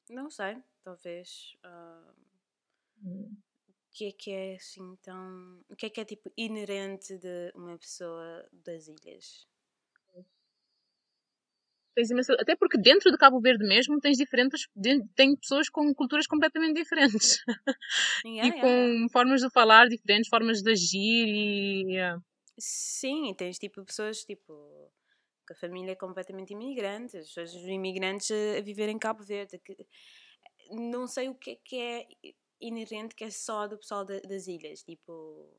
Não sei, talvez. Hum. o que é que é assim tão. O que é que é tipo inerente de uma pessoa das ilhas? Tens imensa- Até porque dentro de Cabo Verde mesmo tens diferentes, de- tem pessoas com culturas completamente diferentes. Yeah, e yeah, com yeah. formas de falar diferentes, formas de agir e. yeah. Sim, tens tipo pessoas tipo. que a família é completamente imigrante, as pessoas os imigrantes a, viver em Cabo Verde. que- não sei o que é que é inerente que é só do pessoal da- das ilhas. Tipo.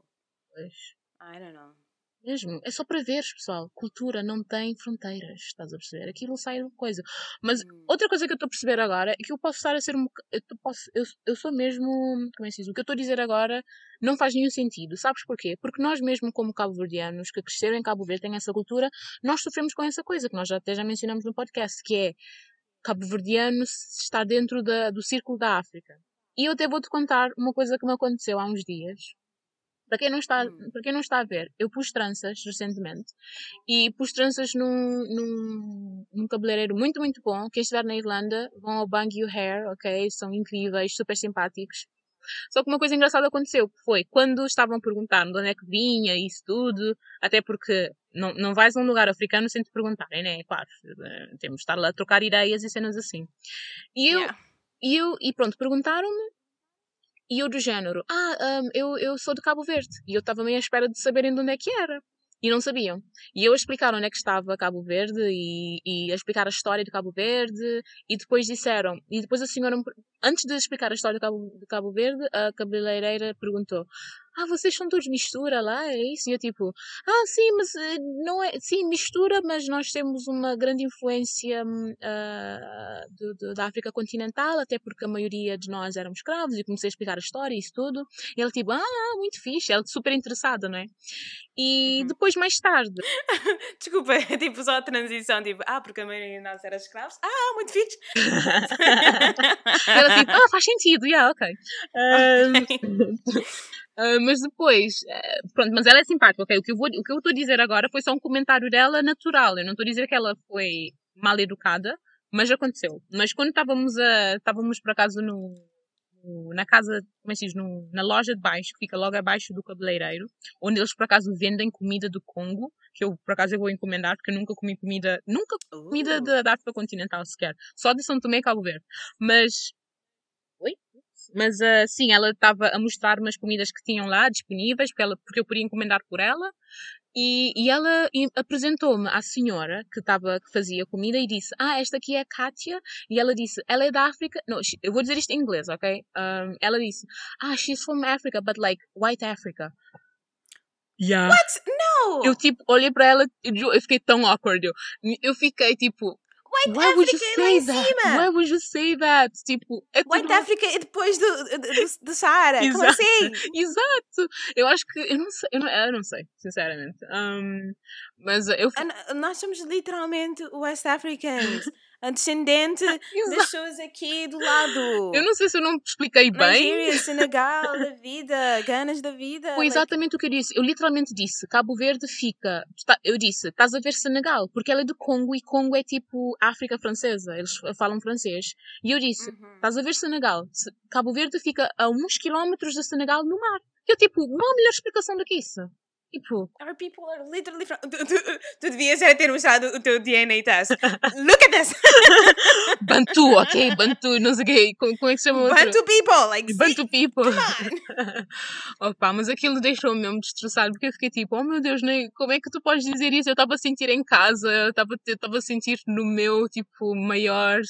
Pois. I don't know. Mesmo. É só para veres, pessoal. Cultura não tem fronteiras. Estás a perceber? Aquilo sai de coisa. Mas Hum. outra coisa que eu estou a perceber agora é que eu posso estar a ser um. Eu, posso, eu, eu sou mesmo. Como é que se diz? O que eu estou a dizer agora não faz nenhum sentido. Sabes porquê? Porque nós, mesmo como cabo-verdianos que cresceram em Cabo Verde, têm essa cultura, nós sofremos com essa coisa que nós até já mencionamos no podcast, que é cabo-verdiano está dentro da, do círculo da África. E eu até vou-te contar uma coisa que me aconteceu há uns dias. Para quem não está, Hum. para quem não está a ver, eu pus tranças recentemente e pus tranças num, num, num cabeleireiro muito, muito bom. Quem estiver na Irlanda, vão ao Bang You Hair, ok? São incríveis, super simpáticos. Só que uma coisa engraçada aconteceu, que foi quando estavam a perguntar de onde é que vinha isso tudo, até porque não, não vais a um lugar africano sem te perguntarem, né? Claro, eh, temos de estar lá a trocar ideias e cenas assim. E eu, Yeah. e eu, e pronto, perguntaram-me, e eu do género, ah, hum, eu, eu sou de Cabo Verde. E eu estava meio à espera de saberem de onde é que era. E não sabiam. E eu a explicar onde é que estava Cabo Verde e, e explicar a história de Cabo Verde. E depois disseram, e depois a senhora, antes de explicar a história de Cabo, de Cabo Verde, a cabeleireira perguntou, ah, vocês são todos mistura lá, é isso? E eu tipo, ah, sim, mas eh, não é, sim, mistura, mas nós temos uma grande influência ah, do- do- da África continental, até porque a maioria de nós éramos escravos, e comecei a explicar a história e isso tudo. E ela tipo, ah, muito fixe, ela super interessada, não é? E Uhum. depois, mais tarde, Desculpa, tipo só a transição, tipo, ah, porque a maioria de nós era escravos. Ah, muito fixe. ela tipo, ah, faz sentido, yeah, ok. Ahm, Ok. Ah, mas depois, eh, pronto, mas ela é simpática, ok? O que eu vou, o que eu estou a dizer agora foi só um comentário dela natural. Eu não estou a dizer que ela foi mal educada, mas aconteceu. Mas quando estávamos a, estávamos por acaso no, no- na casa, como é que diz, no, na loja de baixo, que fica logo abaixo do cabeleireiro, onde eles por acaso vendem comida do Congo, que eu por acaso eu vou encomendar, porque eu nunca comi comida, nunca comida Uh, da, da África continental sequer, só de São Tomé e Cabo Verde. Mas Oi? Mas ah, sim, ela estava a mostrar umas comidas que tinham lá disponíveis, porque, ela, porque eu podia encomendar por ela. E, e ela apresentou-me à senhora que, estava que fazia comida e disse: Ah, esta aqui é a Kátia. E ela disse: Ela é da África. Não, eu vou dizer isto em inglês, ok? Um, ela disse: Ah, she's from Africa, but like white Africa. Yeah. What? No! Eu tipo, olhei para ela e eu fiquei tão awkward. Eu, eu fiquei tipo, White Why would you Africa é say em that? cima! Why would you say that? Tipo, é White tudo- Africa é depois do, do, do, Saara. Como Exato. assim? Exato! Eu acho que. Eu não sei, eu não, eu não sei sinceramente. Um, mas eu. Nós somos literalmente West Africans. A descendente das pessoas aqui do lado. Eu não sei se eu não te expliquei bem. Nigéria, Senegal da vida, Ganas da vida. Foi like- exatamente o que eu disse. Eu literalmente disse: Cabo Verde fica. Eu disse: estás a ver Senegal, porque ela é do Congo e Congo é tipo África francesa. Eles falam francês. E eu disse: Uhum. estás a ver Senegal. Se- Cabo Verde fica a uns quilómetros de Senegal no mar. Eu tipo, não há melhor explicação do que isso. Tipo, Our people are literally from... Tu, tu, tu devias era ter mostrado o teu DNA test. Look at this! Bantu, ok? Bantu, não sei o quê. Como, como é que se chama o outro? Bantu people! Like, Bantu people. Opa, mas aquilo deixou-me mesmo destroçado, porque eu fiquei tipo, oh meu Deus, nem, como é que tu podes dizer isso? Eu estava a sentir em casa, eu estava eu estava a sentir no meu, tipo, maior.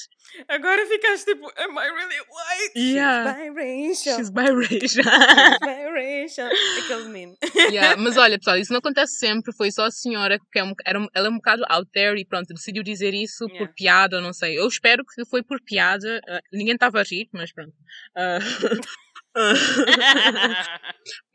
Agora ficaste tipo, am I really white? Yeah. She's biracial. She's biracial. She's biracial. Aquele meme. Yeah, mas olha, pessoal, isso não acontece sempre. Foi só a senhora que é um, era ela é um bocado out there e pronto, decidiu dizer isso Yeah. por piada, não sei. Eu espero que foi por piada. ah, ninguém estava a rir, mas pronto. Ah,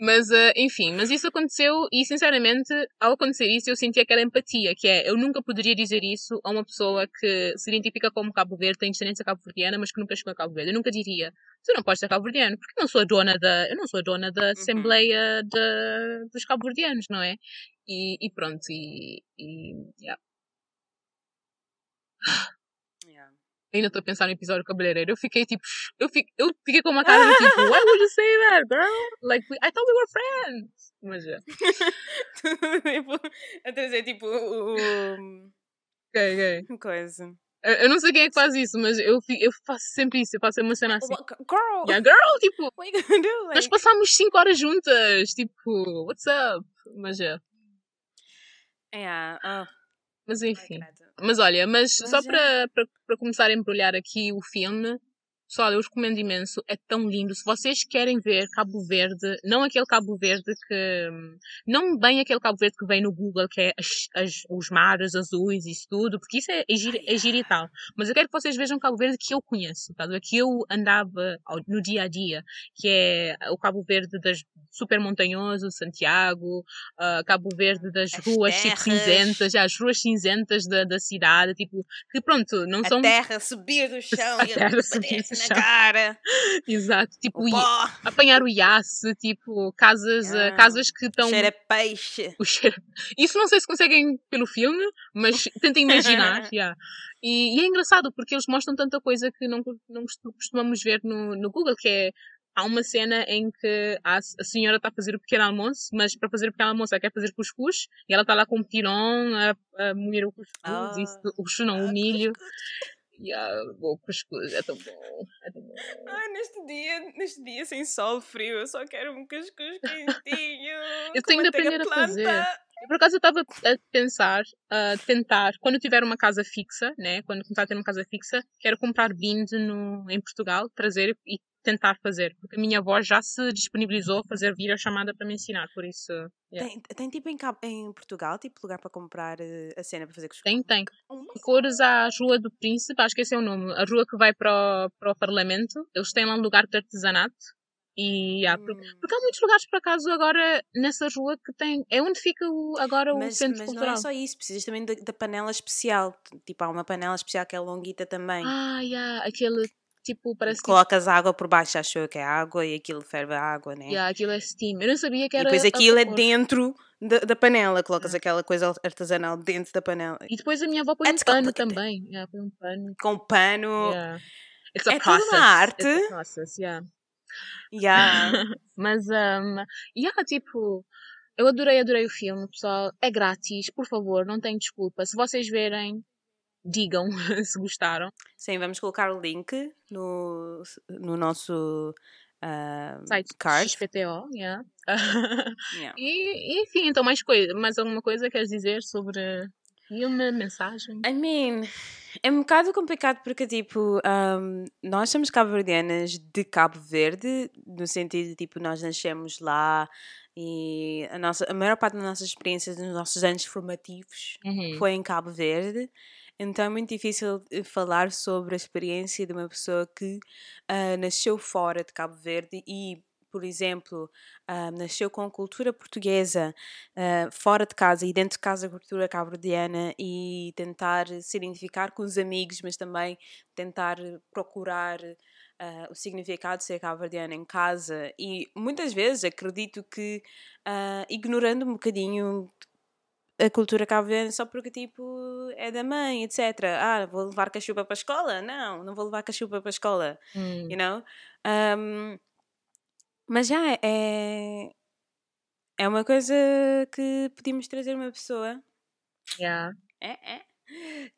mas, ah, enfim, mas isso aconteceu e, sinceramente, ao acontecer isso, eu senti aquela empatia, que é, eu nunca poderia dizer isso a uma pessoa que se identifica como Cabo Verde, tem descendência cabo-verdiana, mas que nunca chegou a Cabo Verde. Eu nunca diria, tu não podes ser cabo-verdiano, porque eu não sou a dona da, eu não sou a dona da Assembleia de- dos cabo-verdianos, não é? E, e pronto, e, e yeah. Ainda estou a pensar no episódio cabeleireiro. Eu fiquei tipo, eu fiquei, eu fiquei com uma cara de tipo, why would you say that, girl? Like, we- I thought we were friends. Mas, tipo, a trazer tipo o. o- ok, ok. o coisa. Eu, não sei quem é que faz isso, mas eu, eu faço sempre isso. Eu faço uma cena assim. Girl! Yeah, girl, tipo, What are you gonna do? nós Like, passámos 5 horas juntas. Tipo, what's up? Mas, yeah. yeah. Oh, mas enfim. Mas olha, mas, Mas só é. para, para, para começar a embrulhar aqui o filme, pessoal, eu os recomendo imenso, é tão lindo. Se vocês querem ver Cabo Verde, não aquele Cabo Verde que. Não bem aquele Cabo Verde que vem no Google, que é as, as- os mares azuis e isso tudo, porque isso é, é, giro, é giro e tal. Mas eu quero que vocês vejam Cabo Verde que eu conheço, tá? a que eu andava no dia a dia, que é o Cabo Verde das super montanhoso, Santiago, ah, Cabo Verde das As ruas tipo terras. cinzentas, já, as ruas cinzentas da, da cidade, tipo, que pronto, não A são. terra subir do chão A e terra subir do na cara. Exato, tipo, O pó. apanhar o iaço, tipo, casas, ah, Ah, casas que estão. Cheira a peixe. o cheiro. Isso não sei se conseguem pelo filme, mas tentem imaginar. yeah. e, e é engraçado porque eles mostram tanta coisa que não, não costu- costumamos ver no, no Google, que é. Há uma cena em que a, senhora está a fazer o pequeno almoço, mas para fazer o pequeno almoço ela quer fazer cuscuz e ela está lá com o pirão a, a moer o cuscuz, Ah. isso, o cuscuz não, o Ah, milho. E ah, o cuscuz é tão bom, é tão bom. Ai, neste dia, neste dia sem sol frio, eu só quero um cuscuz quentinho. Eu com tenho de aprender a fazer. Eu, por acaso, eu estava a pensar, a tentar, quando eu tiver uma casa fixa, né? Quando começar a ter uma casa fixa, quero comprar beans no, em Portugal, trazer e tentar fazer. Porque a minha avó já se disponibilizou a fazer videochamada para me ensinar, por isso... yeah. Tem, tem tipo em, em Portugal, tipo lugar para comprar eh, a cena para fazer cuscuz? Tem, tem. Fores à Rua do Príncipe, acho que esse é o nome, a rua que vai para o, para o Parlamento, eles têm lá um lugar de artesanato. E, yeah, por- hum. porque há muitos lugares, por acaso, agora nessa rua que tem. É onde fica o- agora o Mas, centro mas não cultural. é só isso, precisas também da, da panela especial. Tipo, há uma panela especial que é longuita também. Ah, yeah, aquele tipo, parece. Colocas água por baixo, achou que é água e aquilo ferve a água, né? Yeah, aquilo é steam. Eu não sabia que E era. depois a aquilo é dentro da, da panela, colocas aquela coisa artesanal dentro da panela. E depois a minha avó põe um It's pano também. Yeah, põe um pano. Com pano. Yeah. It's a É tudo uma process. arte. It's a process, yeah. Yeah. Mas, um, yeah, tipo, eu adorei, adorei o filme, pessoal. É grátis, por favor, não tem desculpa. Se vocês verem, digam se gostaram. Sim, vamos colocar o link no, no nosso ah, Site card. XPTO, yeah. Yeah. e, enfim, então mais coisa, mais alguma coisa queres dizer sobre filme, mensagem? I mean, é um bocado complicado porque, tipo, ahm, nós somos cabo-verdianas de Cabo Verde, no sentido de, tipo, nós nascemos lá e a, nossa, a maior parte das nossas experiências, dos nossos anos formativos, Uhum. foi em Cabo Verde. Então é muito difícil eh, falar sobre a experiência de uma pessoa que ah, nasceu fora de Cabo Verde e, por exemplo, ah, nasceu com cultura portuguesa ah, fora de casa e dentro de casa cultura cabo-verdiana e tentar se identificar com os amigos, mas também tentar procurar ah, o significado de ser cabo-verdiana em casa. E muitas vezes acredito que ignorando um bocadinho a cultura cabo-verdiana só porque, tipo, é da mãe, etc. Ah, vou levar cachupa para a escola? Não, não vou levar cachupa para a escola, Hum. you know? Um, mas já é. é uma coisa que podíamos trazer uma pessoa Yeah. é, é,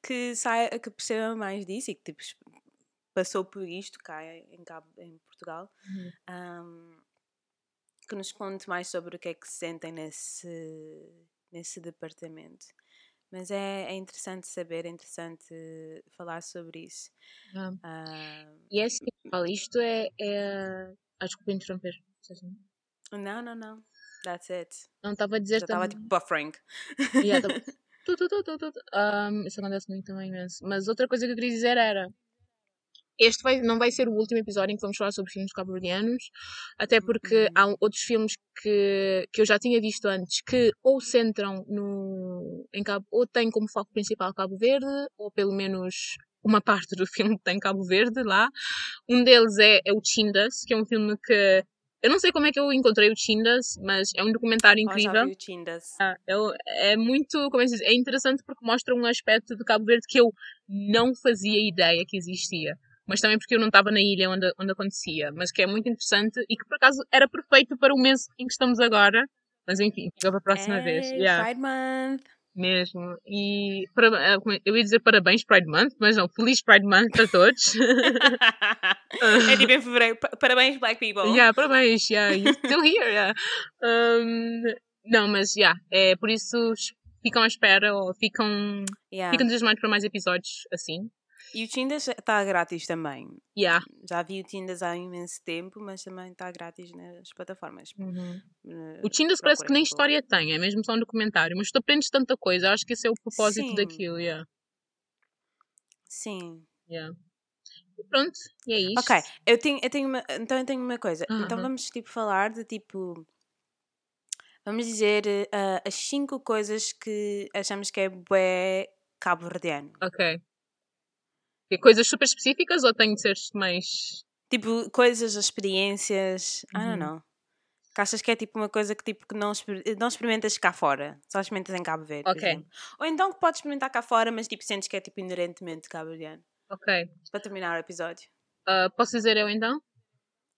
que, saia, que perceba mais disso e que tipo, passou por isto cá em, Cabo, em Portugal. Uhum. ahm, que nos conte mais sobre o que é que se sentem nesse, nesse departamento. Mas é, é interessante saber, é interessante falar sobre isso. Yeah. Ah, E é assim, isto é. é... Ah, desculpa interromper. não, não, não. That's it. Não estava a Já dizer estava tipo buffering. Yeah, tava- Tu, tu, tu, tu, tu, tu. Um, isso acontece comigo também imenso. Mas outra coisa que eu queria dizer era. Este vai, não vai ser o último episódio em que vamos falar sobre filmes cabo-verdianos, até porque Uhum. há outros filmes que, que eu já tinha visto antes que ou centram no, em Cabo, ou têm como foco principal Cabo Verde, ou pelo menos uma parte do filme tem Cabo Verde lá. Um deles é, é o Chindas, que é um filme que eu não sei como é que eu encontrei o Chindas, mas é um documentário Oh, já incrível. vi o Chindas. Ah, é, é muito, como é que se diz? É interessante porque mostra um aspecto de Cabo Verde que eu não fazia ideia que existia. Mas também porque eu não estava na ilha onde, onde acontecia. Mas que é muito interessante e que por acaso era perfeito para o mês em que estamos agora. Mas enfim, fica para a próxima vez. Hey, Yeah, Pride Month. mesmo. E para- como é- eu ia dizer parabéns Pride Month, mas não, feliz Pride Month para todos. é tipo em fevereiro. Pa- Parabéns, Black People. yeah, parabéns, yeah, you're still here. Yeah. Um, não, mas yeah, é por isso ficam à espera ou ficam Yeah. Fica entusiasmado para mais episódios assim. E o Tindas está grátis também. Yeah. Já vi o Tindas há imenso tempo, mas também está grátis nas plataformas. Eh, O Tindas parece que nem história tem, é mesmo só um documentário, mas tu aprendes tanta coisa, acho que esse é o propósito Sim. daquilo, yeah. Sim. Yeah. E pronto, e é isto. Ok, eu tenho, eu tenho uma, então eu tenho uma coisa. Então Aham. vamos tipo falar de tipo. Vamos dizer eh, as cinco coisas que achamos que é bué cabo-verdiano. Ok. Coisas super específicas ou tem de ser mais. Tipo, coisas, experiências. I Uhum. don't know. Que achas que é tipo uma coisa que, tipo, que não, não experimentas cá fora, só experimentas em Cabo Verde. Ok. Ou então que podes experimentar cá fora, mas tipo, sentes que é tipo inerentemente cabo-verdiano. Ok. Para terminar o episódio. Ah, posso dizer eu então?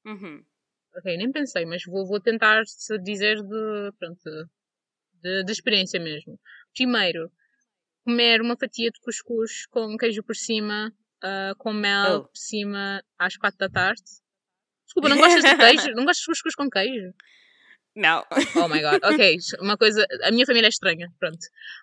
Uhum. Ok, nem pensei, mas vou, vou tentar dizer de. Pronto. De, de experiência mesmo. Primeiro, comer uma fatia de cuscuz com queijo por cima, ah, com mel Oh. por cima, às quatro da tarde. Desculpa, não gostas de queijo? Não gostas de cuscuz com queijo? Não. Oh my god, ok. Uma coisa. A minha família é estranha, pronto.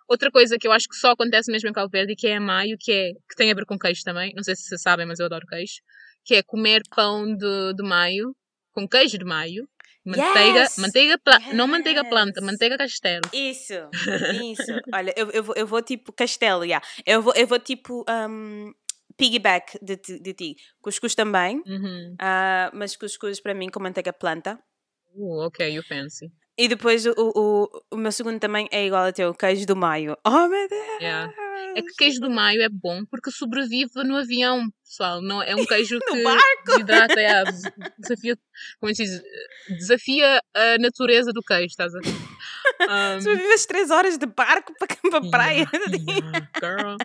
Outra coisa que eu acho que só acontece mesmo em Cabo Verde, que é a maio, que, é, que tem a ver com queijo também. Não sei se vocês sabem, mas eu adoro queijo. Que é comer pão de, de maio, com queijo de maio. Manteiga, Yes! manteiga, pla- não manteiga planta, Yes! manteiga castelo. Isso, isso. Olha, eu, eu, vou, eu vou tipo castelo, yeah. eu, vou, eu vou tipo um, piggyback de, ti- de ti. Cuscuz também, Uhum. ah, mas cuscuz para mim com manteiga planta. Uh, ok, you fancy. E depois o, o, o meu segundo também é igual a teu, queijo do maio. Oh meu Deus! Yeah. É que queijo do maio é bom porque sobrevive no avião, pessoal. Não, é um queijo No que barco! desidrata, é, des- desafia, como é se diz? Desafia a natureza do queijo, estás a ver? Um, Sobrevives três horas de barco para, a praia yeah, girl.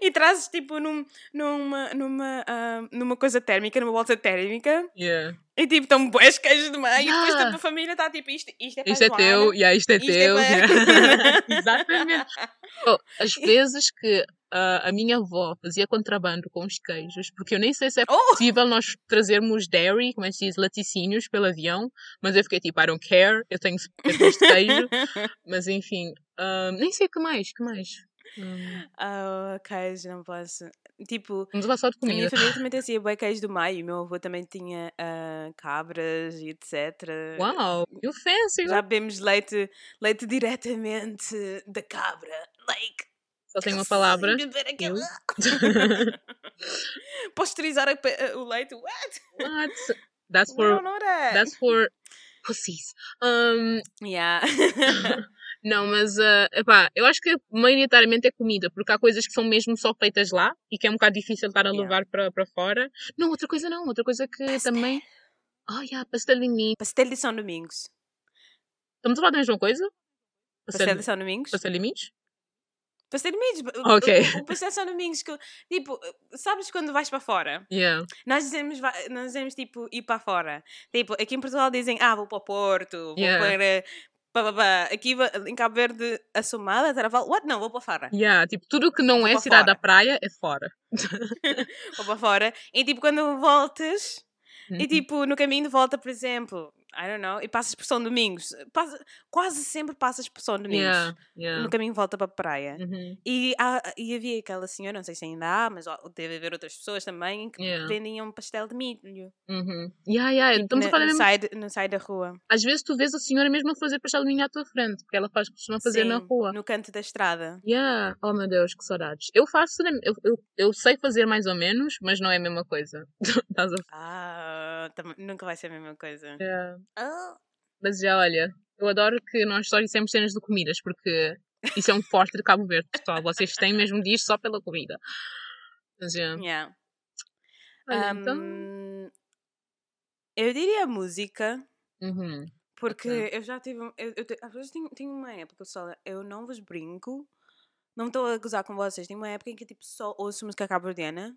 e trazes tipo num, numa, numa, ah, numa coisa térmica, numa bolsa térmica Yeah. e tipo estão boas queijos de maio e depois Yeah. tipo, a família está tipo isto, isto é para Isto é teu, yeah, isto é isto é teu. yeah. Exatamente. Oh, as vezes que ah, a minha avó fazia contrabando com os queijos, porque eu nem sei se é Oh! possível nós trazermos dairy, como é que se diz, laticínios pelo avião, mas eu fiquei tipo, I don't care, eu tenho de queijo, mas enfim, ah, nem sei o que mais, que mais. Hum, Ah, queijo, não posso. Tipo, vamos falar só de a minha comida. família também trazia bué queijo do maio. Meu avô também tinha ah, cabras e etc. Uau, you fancy. Já bebemos leite, leite diretamente da cabra. Like. Só tenho uma palavra. Pasteurizar a pe- o leite. What? What? That's for, that. that's for pussies. Um, Yeah. Não, mas uh, epá, eu acho que maioritariamente é comida, porque há coisas que são mesmo só feitas lá e que é um bocado difícil estar a Yeah. levar para, para fora. Não, outra coisa não, outra coisa que Pastel. também. Oh, yeah, pastel de milho. Pastel de São Domingos. Estamos a falar da mesma coisa? Pastel Pastel, de São Domingos? pastel de milhos? De milhos. o- Ok. O, o de São Domingos que, tipo, sabes quando vais para fora? Yeah. Nós dizemos, nós dizemos tipo, ir para fora. Tipo, aqui em Portugal dizem, ah, vou para o Porto, vou Yeah. para, pá, pá, aqui em Cabo Verde, a somada, Taraval, what? Não, vou para fora. Yeah, tipo, tudo que não Vou é para cidade da fora. praia é fora. Vou para fora. E tipo, quando voltas, e Uhum. tipo, no caminho de volta, por exemplo, I don't know, e passas por São Domingos, passa- quase sempre passas por São Domingos. Yeah, yeah. No caminho de volta para a praia. Uhum. E, há- e havia aquela senhora, não sei se ainda há, mas deve haver outras pessoas também que Yeah. vendiam pastel de milho. Uhum. Yeah, yeah. Tipo, Estamos a na- falar no, side, no da rua. Às vezes tu vês a senhora mesmo a fazer pastel de milho à tua frente, porque ela faz costuma fazer na Sim, rua. No canto da estrada. Yeah. Oh meu Deus, que saudades. Eu faço, né, eu, eu, eu sei fazer mais ou menos, mas não é a mesma coisa. A Ah, nunca vai ser a mesma coisa. Yeah. Ah. Mas já olha, eu adoro que nós só dissemos cenas de comidas, porque isso é um forte de Cabo Verde, pessoal. Vocês têm mesmo disso só pela comida. Mas já. Yeah. Olha, então. Hum, Eu diria música, Uhum. porque Ok. eu já tive. um- Eu, eu, às vezes tenho, tenho uma época só. Eu não vos brinco. Não estou a gozar com vocês. Tem uma época em que tipo, só ouço música cabo-verdiana.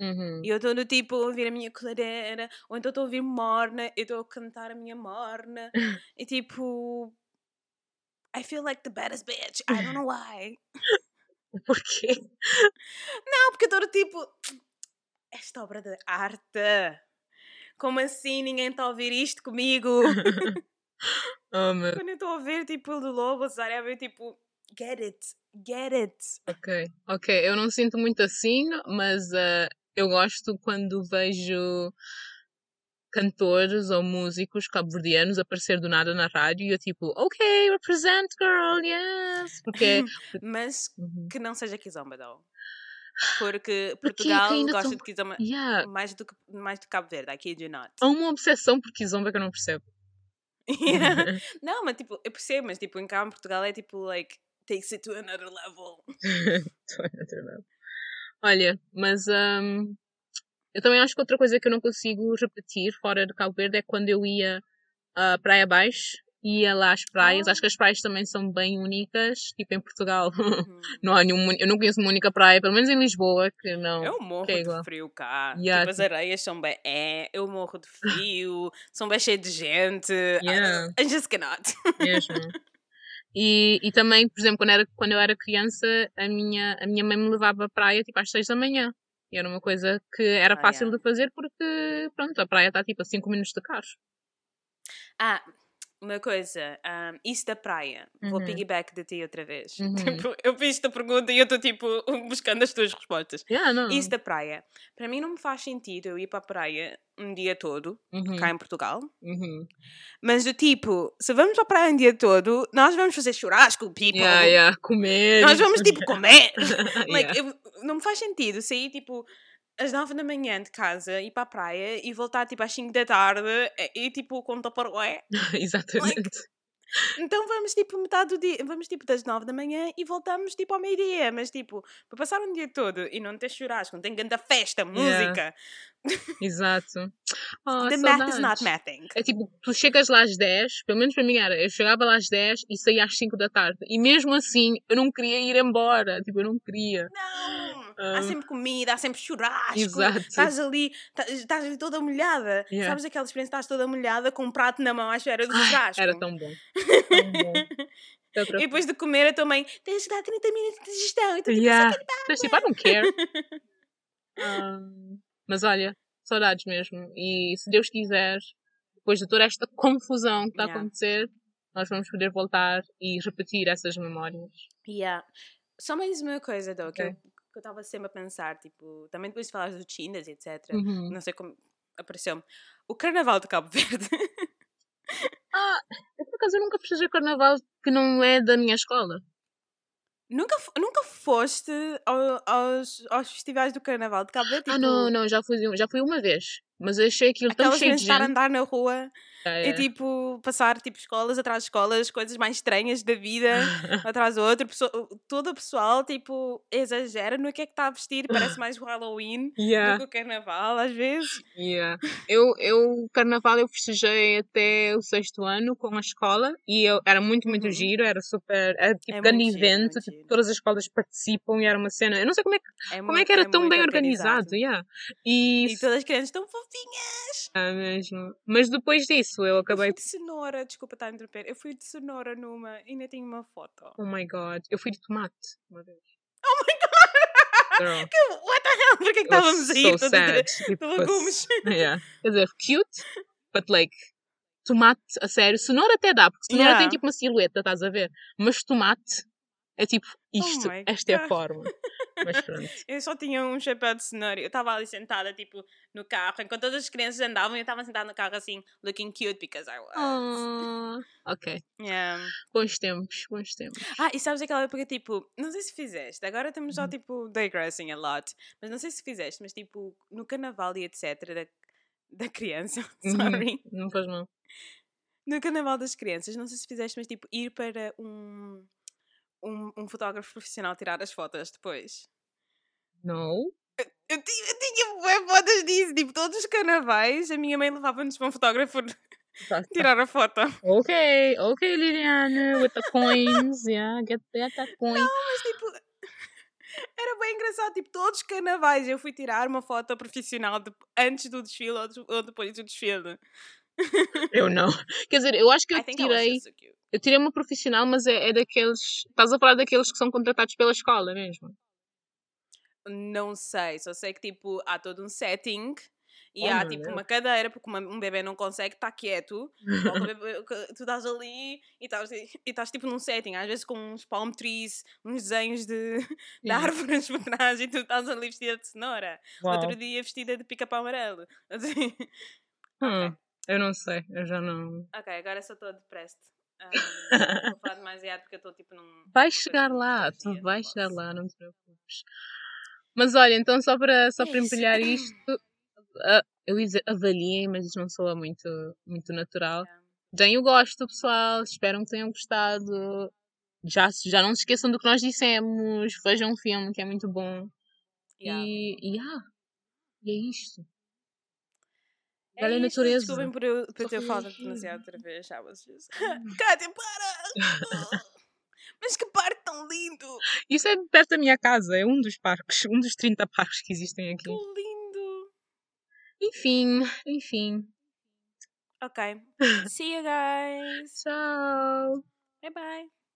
Uhum. E eu estou no tipo a ouvir a minha clareira, ou então estou a ouvir morna, eu estou a cantar a minha morna, e tipo. I feel like the baddest bitch. I don't know why. Porquê? Não, porque eu estou no tipo. Esta obra de arte. Como assim ninguém está a ouvir isto comigo? Oh, meu. Quando eu estou a ouvir tipo o do Lobo, a Zara, eu tipo. Get it, get it. Ok, ok. Eu não sinto muito assim, mas eh, eu gosto quando vejo cantores ou músicos cabo-verdianos aparecer do nada na rádio e eu tipo, ok, represent girl, yes. Porque. Mas Uhum. que não seja Kizomba, though. Porque Portugal ainda gosta de Kizomba Yeah. mais do que mais do que Cabo Verde. I kid you not. Há uma obsessão por Kizomba que eu não percebo. Yeah. Não, mas tipo, eu percebo, mas tipo, em cá em Portugal é tipo, like, takes it to another level. Olha, mas hum, eu também acho que outra coisa que eu não consigo repetir fora de Cabo Verde é quando eu ia à Praia Baixo, ia lá às praias. Ah. Acho que as praias também são bem únicas, tipo em Portugal. Uhum. não há nenhum, eu não conheço uma única praia, pelo menos em Lisboa, que não. Eu morro é de frio cá. Yeah, Tipo, as areias são bem. É, eu morro de frio, são bem cheias de gente. I- Yeah. I, just cannot. mesmo. E, e também, por exemplo, quando, era, quando eu era criança, a minha, a minha mãe me levava à praia tipo às seis da manhã. E era uma coisa que era Ah, fácil yeah. de fazer porque, pronto, a praia está tipo a 5 minutos de carro. Ah, uma coisa, um, isso da praia. Vou Uhum. piggyback de ti outra vez. Uhum. Tipo, eu fiz esta pergunta e eu estou tipo buscando as tuas respostas. Yeah. Isso da praia. Para mim não me faz sentido eu ir para a praia um dia todo, Uhum, cá em Portugal. uhum. Mas do tipo, se vamos a praia um dia todo, nós vamos fazer churrasco, people. Yeah, yeah, comer. Nós vamos tipo comer. like, Yeah. eu- não me faz sentido sair tipo às nove da manhã de casa, ir para a praia e voltar tipo às 5 da tarde e, tipo com Tupperware. Exatamente. Então vamos tipo metade do dia, vamos tipo das 9 da manhã e voltamos tipo ao meio-dia, mas tipo, para passar um dia todo e não ter churrasco, não ter grande festa, música, Exato. Oh, the math is not saudades. mathing. É tipo, tu chegas lá às 10, pelo menos para mim era, eu chegava lá às 10 e saía às 5 da tarde. E mesmo assim, eu não queria ir embora. Tipo, eu não queria. Não! Ah. Há sempre comida, há sempre churrasco. Exato. Estás ali, tá- estás ali toda molhada. Yeah. Sabes aquela experiência, estás toda molhada com um prato na mão à espera do Ai, churrasco. era tão bom. Tão bom. Outra- E depois de comer, eu também tens de dar 30 minutos de digestão. Então, tipo, Yeah. Mas tipo, I don't care. Um, mas olha, saudades mesmo. E se Deus quiser, depois de toda esta confusão que está a Yeah. acontecer, nós vamos poder voltar e repetir essas memórias. Yeah. Só mais uma coisa, Dó, que Ok. eu que eu estava sempre a pensar, tipo, também depois de falar do Chindas, etc. Uhum. Não sei como apareceu-me. O Carnaval de Cabo Verde. Eu, por acaso, eu nunca festejei carnaval que não é da minha escola. Nunca, nunca foste ao- aos, aos festivais do Carnaval de Cabo Verde? ah, Tipo, não, não, já fui, já fui uma vez. Mas eu achei aquilo tão cheio de estar a gente. andar na rua É, e tipo passar tipo escolas atrás de escolas, coisas mais estranhas da vida atrás do outro, pessoa, todo o pessoal tipo exagera no que é que está a vestir, parece mais o Halloween Yeah, do que o Carnaval às vezes. yeah. Eu, eu, carnaval, eu festejei até o sexto ano com a escola e eu, era muito, muito Uhum. giro, era super, era tipo É grande muito giro, é evento, muito tipo, giro. todas as escolas participam e era uma cena. Eu não sei como é que, É como é, que era tão muito bem organizado. yeah. E, E todas as crianças estão fofinhas! Ah, mesmo. Mas depois disso eu Eu acabei. fui de cenoura, desculpa estar a interromper. Eu fui de cenoura numa e ainda tenho uma foto. Oh my god. Eu fui de tomate uma vez. Oh my god! Girl. Que- What the hell? Porquê que estávamos a ir so sad. de, de was- legumes? Yeah. Quer dizer, cute, but like. Tomate, a sério. Cenoura até dá, porque cenoura Yeah. tem tipo uma silhueta, estás a ver? Mas tomate é tipo isto. Oh esta é a God. forma. Mas pronto. Eu só tinha um chapéu de cenoura. Eu estava ali sentada, tipo, no carro, enquanto todas as crianças andavam, eu estava sentada no carro assim, looking cute because I was. Ah, ok. Yeah. Bons tempos, bons tempos. Ah, e sabes aquela época, tipo, não sei se fizeste, agora estamos só, Uhum. tipo, digressing a lot, mas não sei se fizeste, mas, tipo, no carnaval e etc. da, da criança, Uhum. sorry, Não faz mal. no carnaval das crianças, não sei se fizeste, mas, tipo, ir para um, um, um fotógrafo profissional tirar as fotos depois. Não. Eu tinha, eu tinha fotos disso, tipo, todos os carnavais, a minha mãe levava-nos para um fotógrafo Tá, tá. tirar a foto. Ok, ok, Liliana, with the coins, yeah, get, that coin. Mas, tipo, era bem engraçado, tipo, todos os carnavais eu fui tirar uma foto profissional de- antes do desfile ou, de- ou depois do desfile. Eu não. Quer dizer, eu acho que eu tirei, so. Eu tirei uma profissional, mas é, é daqueles, estás a falar daqueles que são contratados pela escola mesmo. Não sei, só sei que, tipo, há todo um setting e Oh, há, tipo, Deus. uma cadeira, porque uma- um bebê não consegue estar quieto. ou que o bebê- tu estás ali e estás, e estás, tipo, num setting, às vezes com uns palm trees, uns desenhos de, de Yeah. árvores por trás e tu estás ali vestida de cenoura. Uau. Outro dia vestida de pica-pau amarelo. Assim. Hum, eu não sei, eu já não. Ok, agora só estou depressed. Um, vou falar demasiado porque eu estou tipo num. Vais coisa chegar lá, tu vais chegar lá, não te preocupes. Mas olha, então só para, só É para empilhar isto, ah, eu ia dizer avaliem, mas isto não soa muito, muito natural. Yeah. Deem o gosto, pessoal. Espero que tenham gostado. Já, já não se esqueçam do que nós dissemos. Vejam o filme, que é muito bom. Yeah. E, e, ah, e é isto. É Olha a isto, natureza. Desculpem por eu, por eu ter falado demasiado outra vez. I was just... Cátia, para! Mas que parque tão lindo! Isso é perto da minha casa. É um dos parques. Um dos 30 parques que existem aqui. Que lindo! Enfim, enfim. Ok. See you guys! Tchau. Bye bye!